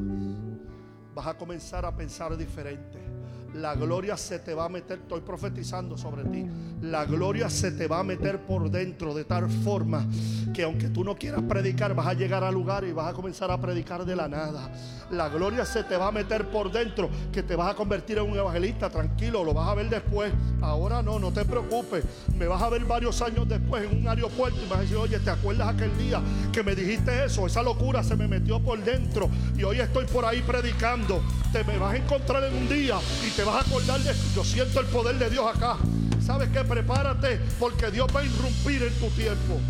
Vas a comenzar a pensar diferente la gloria se te va a meter, estoy profetizando sobre ti, la gloria se te va a meter por dentro de tal forma que aunque tú no quieras predicar, vas a llegar al lugar y vas a comenzar a predicar de la nada. La gloria se te va a meter por dentro que te vas a convertir en un evangelista, tranquilo, lo vas a ver después. Ahora no, no te preocupes, me vas a ver varios años después en un aeropuerto y vas a decir, oye, ¿te acuerdas aquel día que me dijiste eso? Esa locura se me metió por dentro y hoy estoy por ahí predicando. Te me vas a encontrar en un día y te vas a acordar de Yo siento el poder de Dios acá. ¿Sabes qué? Prepárate porque Dios va a irrumpir en tu tiempo.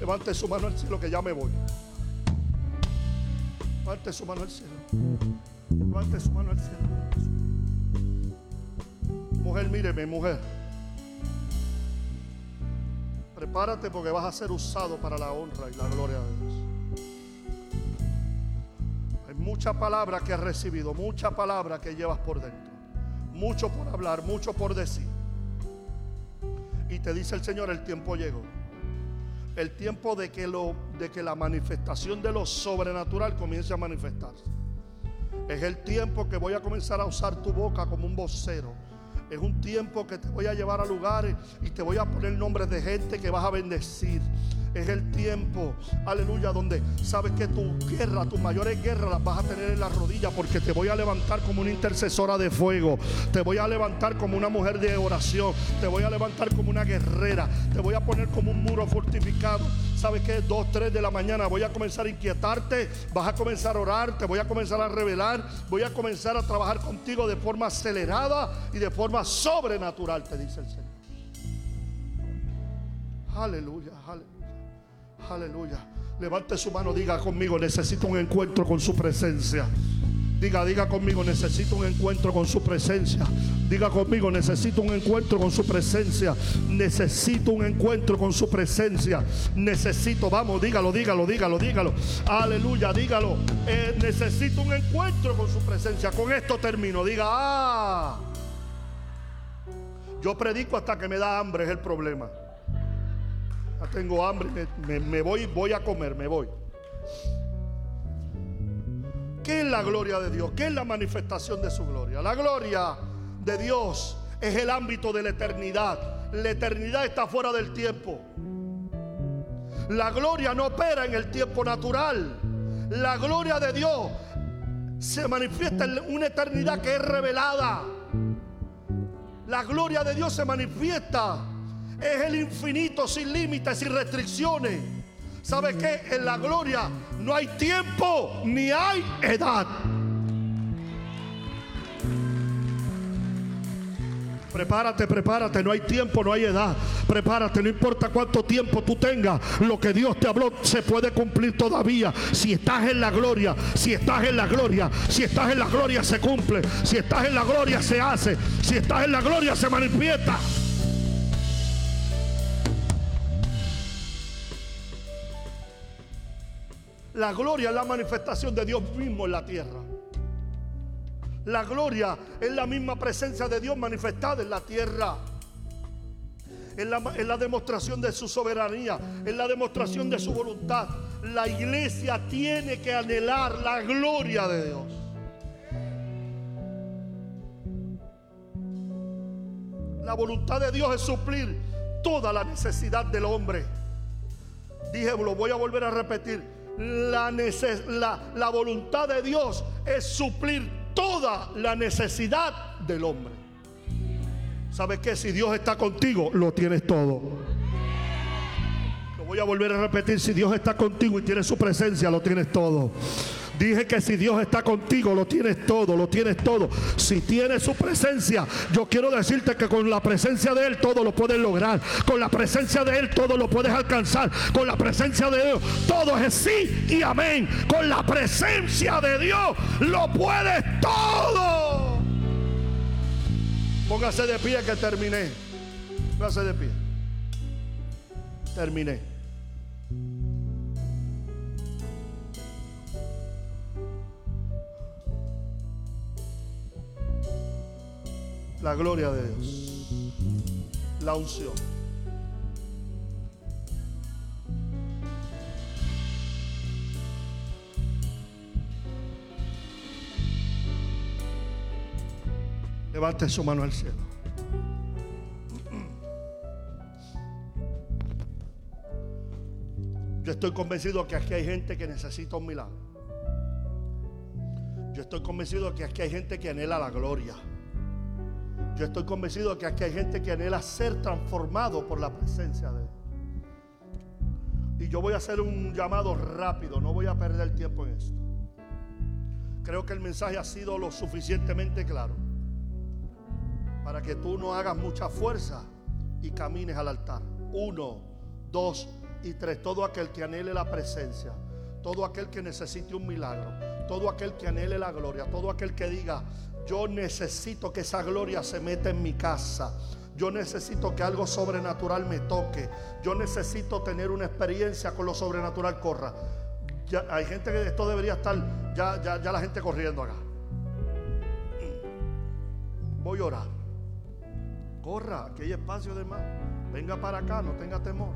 Levante su mano al cielo que ya me voy. Levante su mano al cielo. Levante su mano al cielo. Mujer, míreme, mujer. Prepárate porque vas a ser usado para la honra y la gloria de Dios. Mucha palabra que has recibido, mucha palabra que llevas por dentro, mucho por hablar, mucho por decir. Y te dice el Señor, el tiempo llegó. El tiempo de que, lo, de que la manifestación de lo sobrenatural comience a manifestarse. Es el tiempo que voy a comenzar a usar tu boca como un vocero. Es un tiempo que te voy a llevar a lugares y te voy a poner nombres de gente que vas a bendecir. Es el tiempo, aleluya, donde sabes que tu guerra, tus mayores guerras las vas a tener en la rodilla porque te voy a levantar como una intercesora de fuego. Te voy a levantar como una mujer de oración. Te voy a levantar como una guerrera. Te voy a poner como un muro fortificado. ¿Sabes qué? Dos, tres de la mañana voy a comenzar a inquietarte. Vas a comenzar a orar. Te voy a comenzar a revelar. Voy a comenzar a trabajar contigo de forma acelerada y de forma sobrenatural, te dice el Señor. Aleluya, aleluya. Aleluya. Levante su mano, diga conmigo, necesito un encuentro con su presencia. Diga, diga conmigo, necesito un encuentro con su presencia. Diga conmigo, necesito un encuentro con su presencia. Necesito un encuentro con su presencia. Necesito, vamos, dígalo, dígalo, dígalo, dígalo. Aleluya, dígalo. Eh, necesito un encuentro con su presencia. Con esto termino. Diga, ah. Yo predico hasta que me da hambre, es el problema. Ya tengo hambre, me, me voy, voy a comer, me voy. ¿Qué es la gloria de Dios? ¿Qué es la manifestación de su gloria? La gloria de Dios es el ámbito de la eternidad. La eternidad está fuera del tiempo. La gloria no opera en el tiempo natural. La gloria de Dios se manifiesta en una eternidad que es revelada. La gloria de Dios se manifiesta. Es el infinito sin límites, sin restricciones. ¿Sabe qué? En la gloria no hay tiempo ni hay edad. Prepárate, prepárate, no hay tiempo, no hay edad. Prepárate, no importa cuánto tiempo tú tengas, lo que Dios te habló se puede cumplir todavía. Si estás en la gloria, si estás en la gloria, si estás en la gloria se cumple, si estás en la gloria se hace, si estás en la gloria se manifiesta. La gloria es la manifestación de Dios mismo en la tierra. La gloria es la misma presencia de Dios manifestada en la tierra. Es la, la, demostración de su soberanía, es la demostración de su voluntad. La iglesia tiene que anhelar la gloria de Dios. La voluntad de Dios es suplir toda la necesidad del hombre. Dije, lo voy a volver a repetir la, la, la, voluntad de Dios es suplir toda la necesidad del hombre. ¿Sabes qué? Si Dios está contigo, lo tienes todo. Lo voy a volver a repetir. Si Dios está contigo y tienes su presencia, lo tienes todo. Dije que si Dios está contigo, lo tienes todo, lo tienes todo. Si tienes su presencia, yo quiero decirte que con la presencia de Él todo lo puedes lograr. Con la presencia de Él todo lo puedes alcanzar. Con la presencia de Dios todo es sí y amén. Con la presencia de Dios lo puedes todo. Póngase de pie que terminé. Póngase de pie. Terminé. La gloria de Dios, la unción. Levante su mano al cielo. Yo estoy convencido que aquí hay gente que necesita un milagro. Yo estoy convencido que aquí hay gente que anhela la gloria. Yo estoy convencido de que aquí hay gente que anhela ser transformado por la presencia de Dios. Y yo voy a hacer un llamado rápido, no voy a perder tiempo en esto. Creo que el mensaje ha sido lo suficientemente claro para que tú no hagas mucha fuerza y camines al altar. Uno, dos y tres. Todo aquel que anhele la presencia, todo aquel que necesite un milagro, todo aquel que anhele la gloria, todo aquel que diga, yo necesito que esa gloria se meta en mi casa. Yo necesito que algo sobrenatural me toque. Yo necesito tener una experiencia con lo sobrenatural. Corra. Ya, hay gente que esto debería estar, ya, ya, ya la gente corriendo acá. Voy a orar. Corra, que hay espacio de más. Venga para acá, no tenga temor.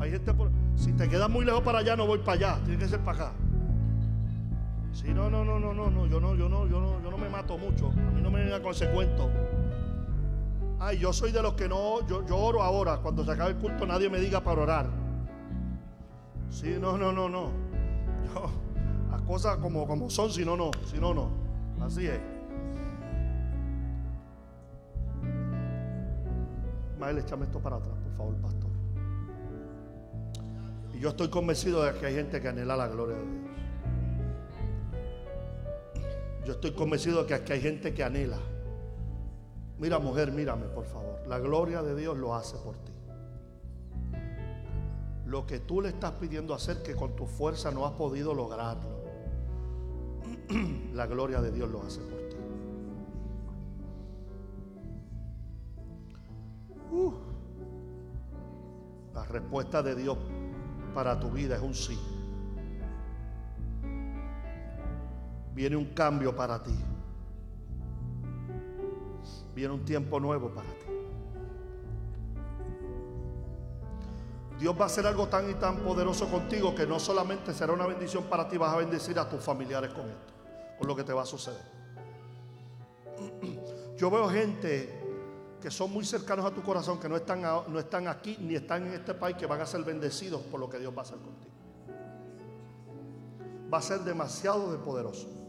Hay gente por. Si te quedas muy lejos para allá, no voy para allá. Tiene que ser para acá. Si no, no, no, no, no, no. Yo no, yo no, yo no, yo no me mato mucho. A mí no me venga con ese cuento. Ay, yo soy de los que no, yo, oro ahora. Cuando se acabe el culto, nadie me diga para orar. Sí, no, no, no, no. Las cosas como, como son, si no, no. Si no, no. Así es. Mael, échame esto para atrás, por favor, pastor. Y yo estoy convencido de que hay gente que anhela la gloria de Dios. Yo estoy convencido de que aquí hay gente que anhela. Mira, mujer, mírame, por favor. La gloria de Dios lo hace por ti. Lo que tú le estás pidiendo hacer que con tu fuerza no has podido lograrlo. La gloria de Dios lo hace por ti. Uh. La respuesta de Dios para tu vida es un sí. Viene un cambio para ti. Viene un tiempo nuevo para ti. Dios va a hacer algo tan y tan poderoso contigo que no solamente será una bendición para ti, vas a bendecir a tus familiares con esto, con lo que te va a suceder. Yo veo gente que son muy cercanos a tu corazón, que no están, no están aquí ni están en este país, que van a ser bendecidos por lo que Dios va a hacer contigo. Va a ser demasiado de poderoso.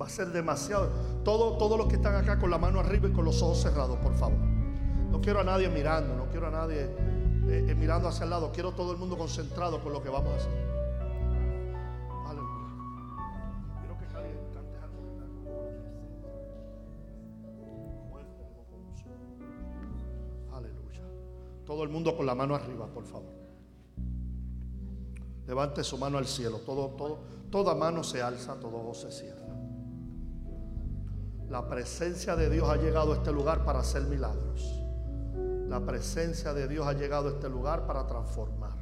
Va a ser demasiado. Todo, todos los que están acá con la mano arriba y con los ojos cerrados, por favor. No quiero a nadie mirando, no quiero a nadie eh, eh, mirando hacia el lado. Quiero todo el mundo concentrado con lo que vamos a hacer. Aleluya. Quiero que cantes Aleluya. Todo el mundo con la mano arriba, por favor. Levante su mano al cielo. Todo, todo, toda mano se alza, todo ojo se cierra. La presencia de Dios ha llegado a este lugar para hacer milagros. La presencia de Dios ha llegado a este lugar para transformar.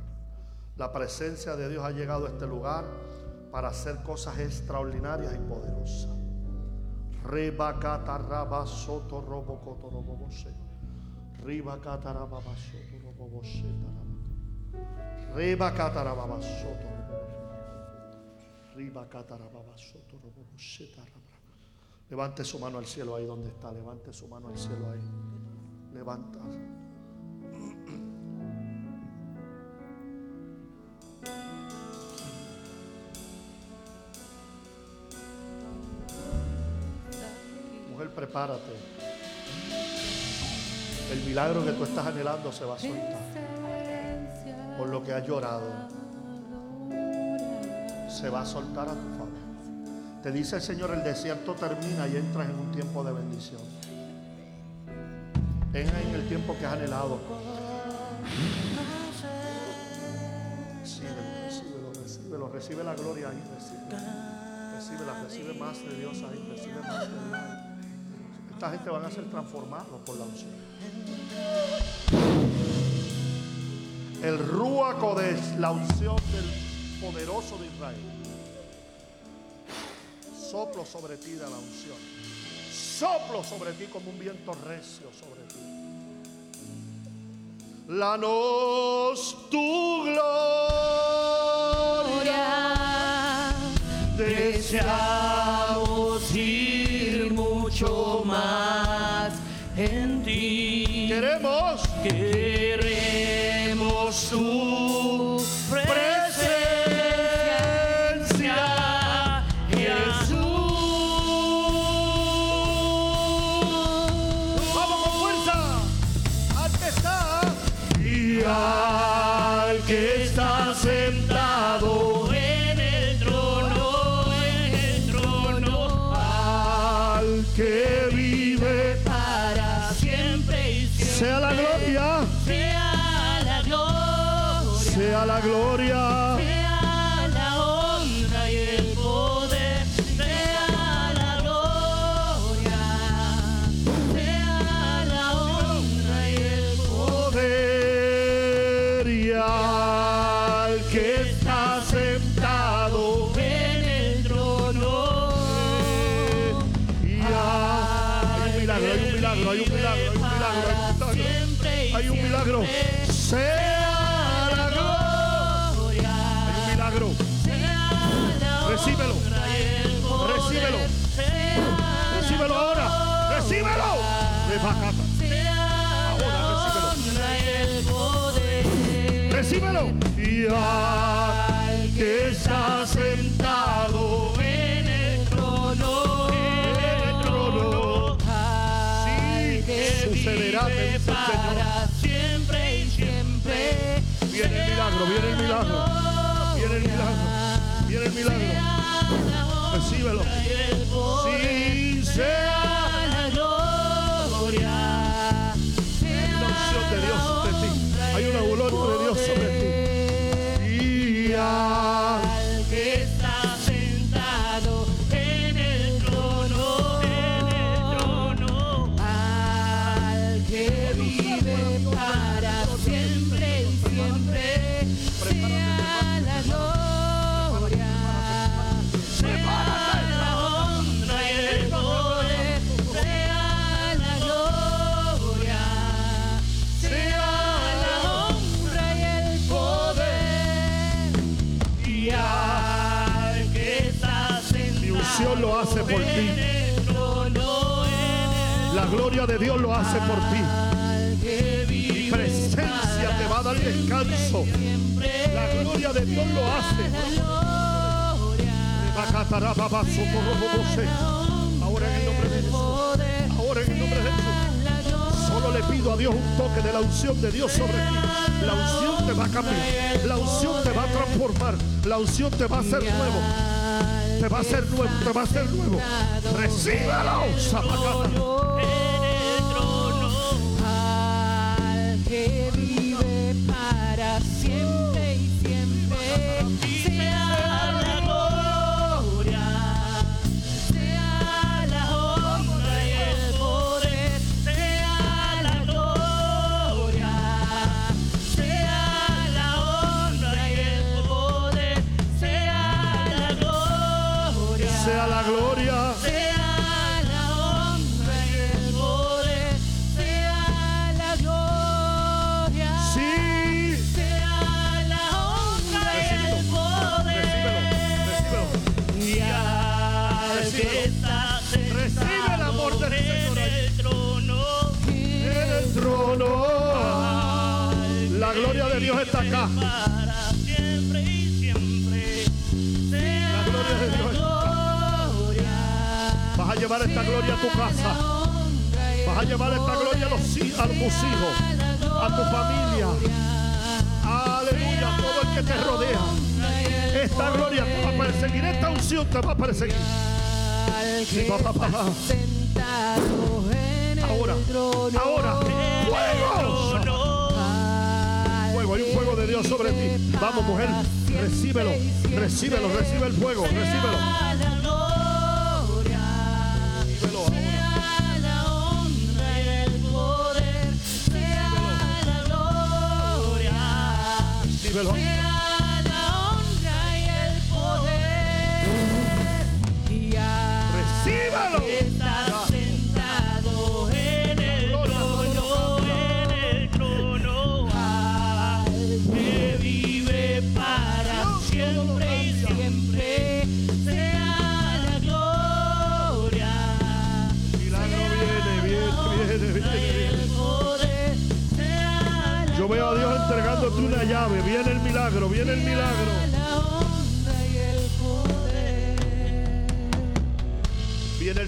La presencia de Dios ha llegado a este lugar para hacer cosas extraordinarias y poderosas. Riba cataraba soto robo coto robo bose. Riba soto robo bose soto Riba soto Levante su mano al cielo ahí donde está. Levante su mano al cielo ahí. Levanta. Mujer, prepárate. El milagro que tú estás anhelando se va a soltar. Por lo que has llorado. Se va a soltar a tu favor. Te dice el Señor, el desierto termina y entras en un tiempo de bendición. En el tiempo que has anhelado. Recíbelo, recíbelo, recíbelo, recibe la gloria ahí, recibe, la recibe más de Dios ahí, recibe más de Dios. Esta gente van a ser transformados por la unción. El Rúaco de la unción del poderoso de Israel soplo sobre ti de la unción. Soplo sobre ti como un viento recio sobre ti. La nos tu gloria. Deseamos ir mucho más en ti. Queremos. Queremos sea la gloria. Recíbelo. Y al que está sentado En el trono, en el trono. Sí, sucederá, dice el Señor. para siempre y siempre. Viene el milagro, viene el milagro. Viene el milagro. Viene el milagro. Recíbelo. De Dios lo hace por ti. Mi presencia te va a dar descanso. La gloria de Dios lo hace. Ahora en el nombre de Jesús. Ahora en el nombre de Jesús. Solo le pido a Dios un toque de la unción de Dios sobre ti. La unción te va a cambiar. La unción te va a transformar. La unción te va a hacer nuevo. Te va a hacer nuevo. Te va a hacer nuevo. Recíbelo. Zapacata.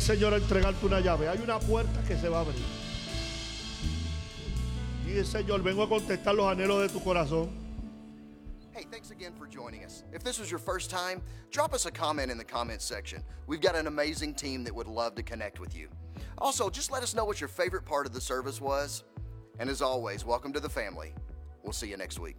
Señor a entregarte una llave. Hay una puerta que se va a abrir. El Señor, vengo a contestar los anhelos de tu corazón. Hey, thanks again for joining us. If this was your first time, drop us a comment in the comments section. We've got an amazing team that would love to connect with you. Also, just let us know what your favorite part of the service was. And as always, welcome to the family. We'll see you next week.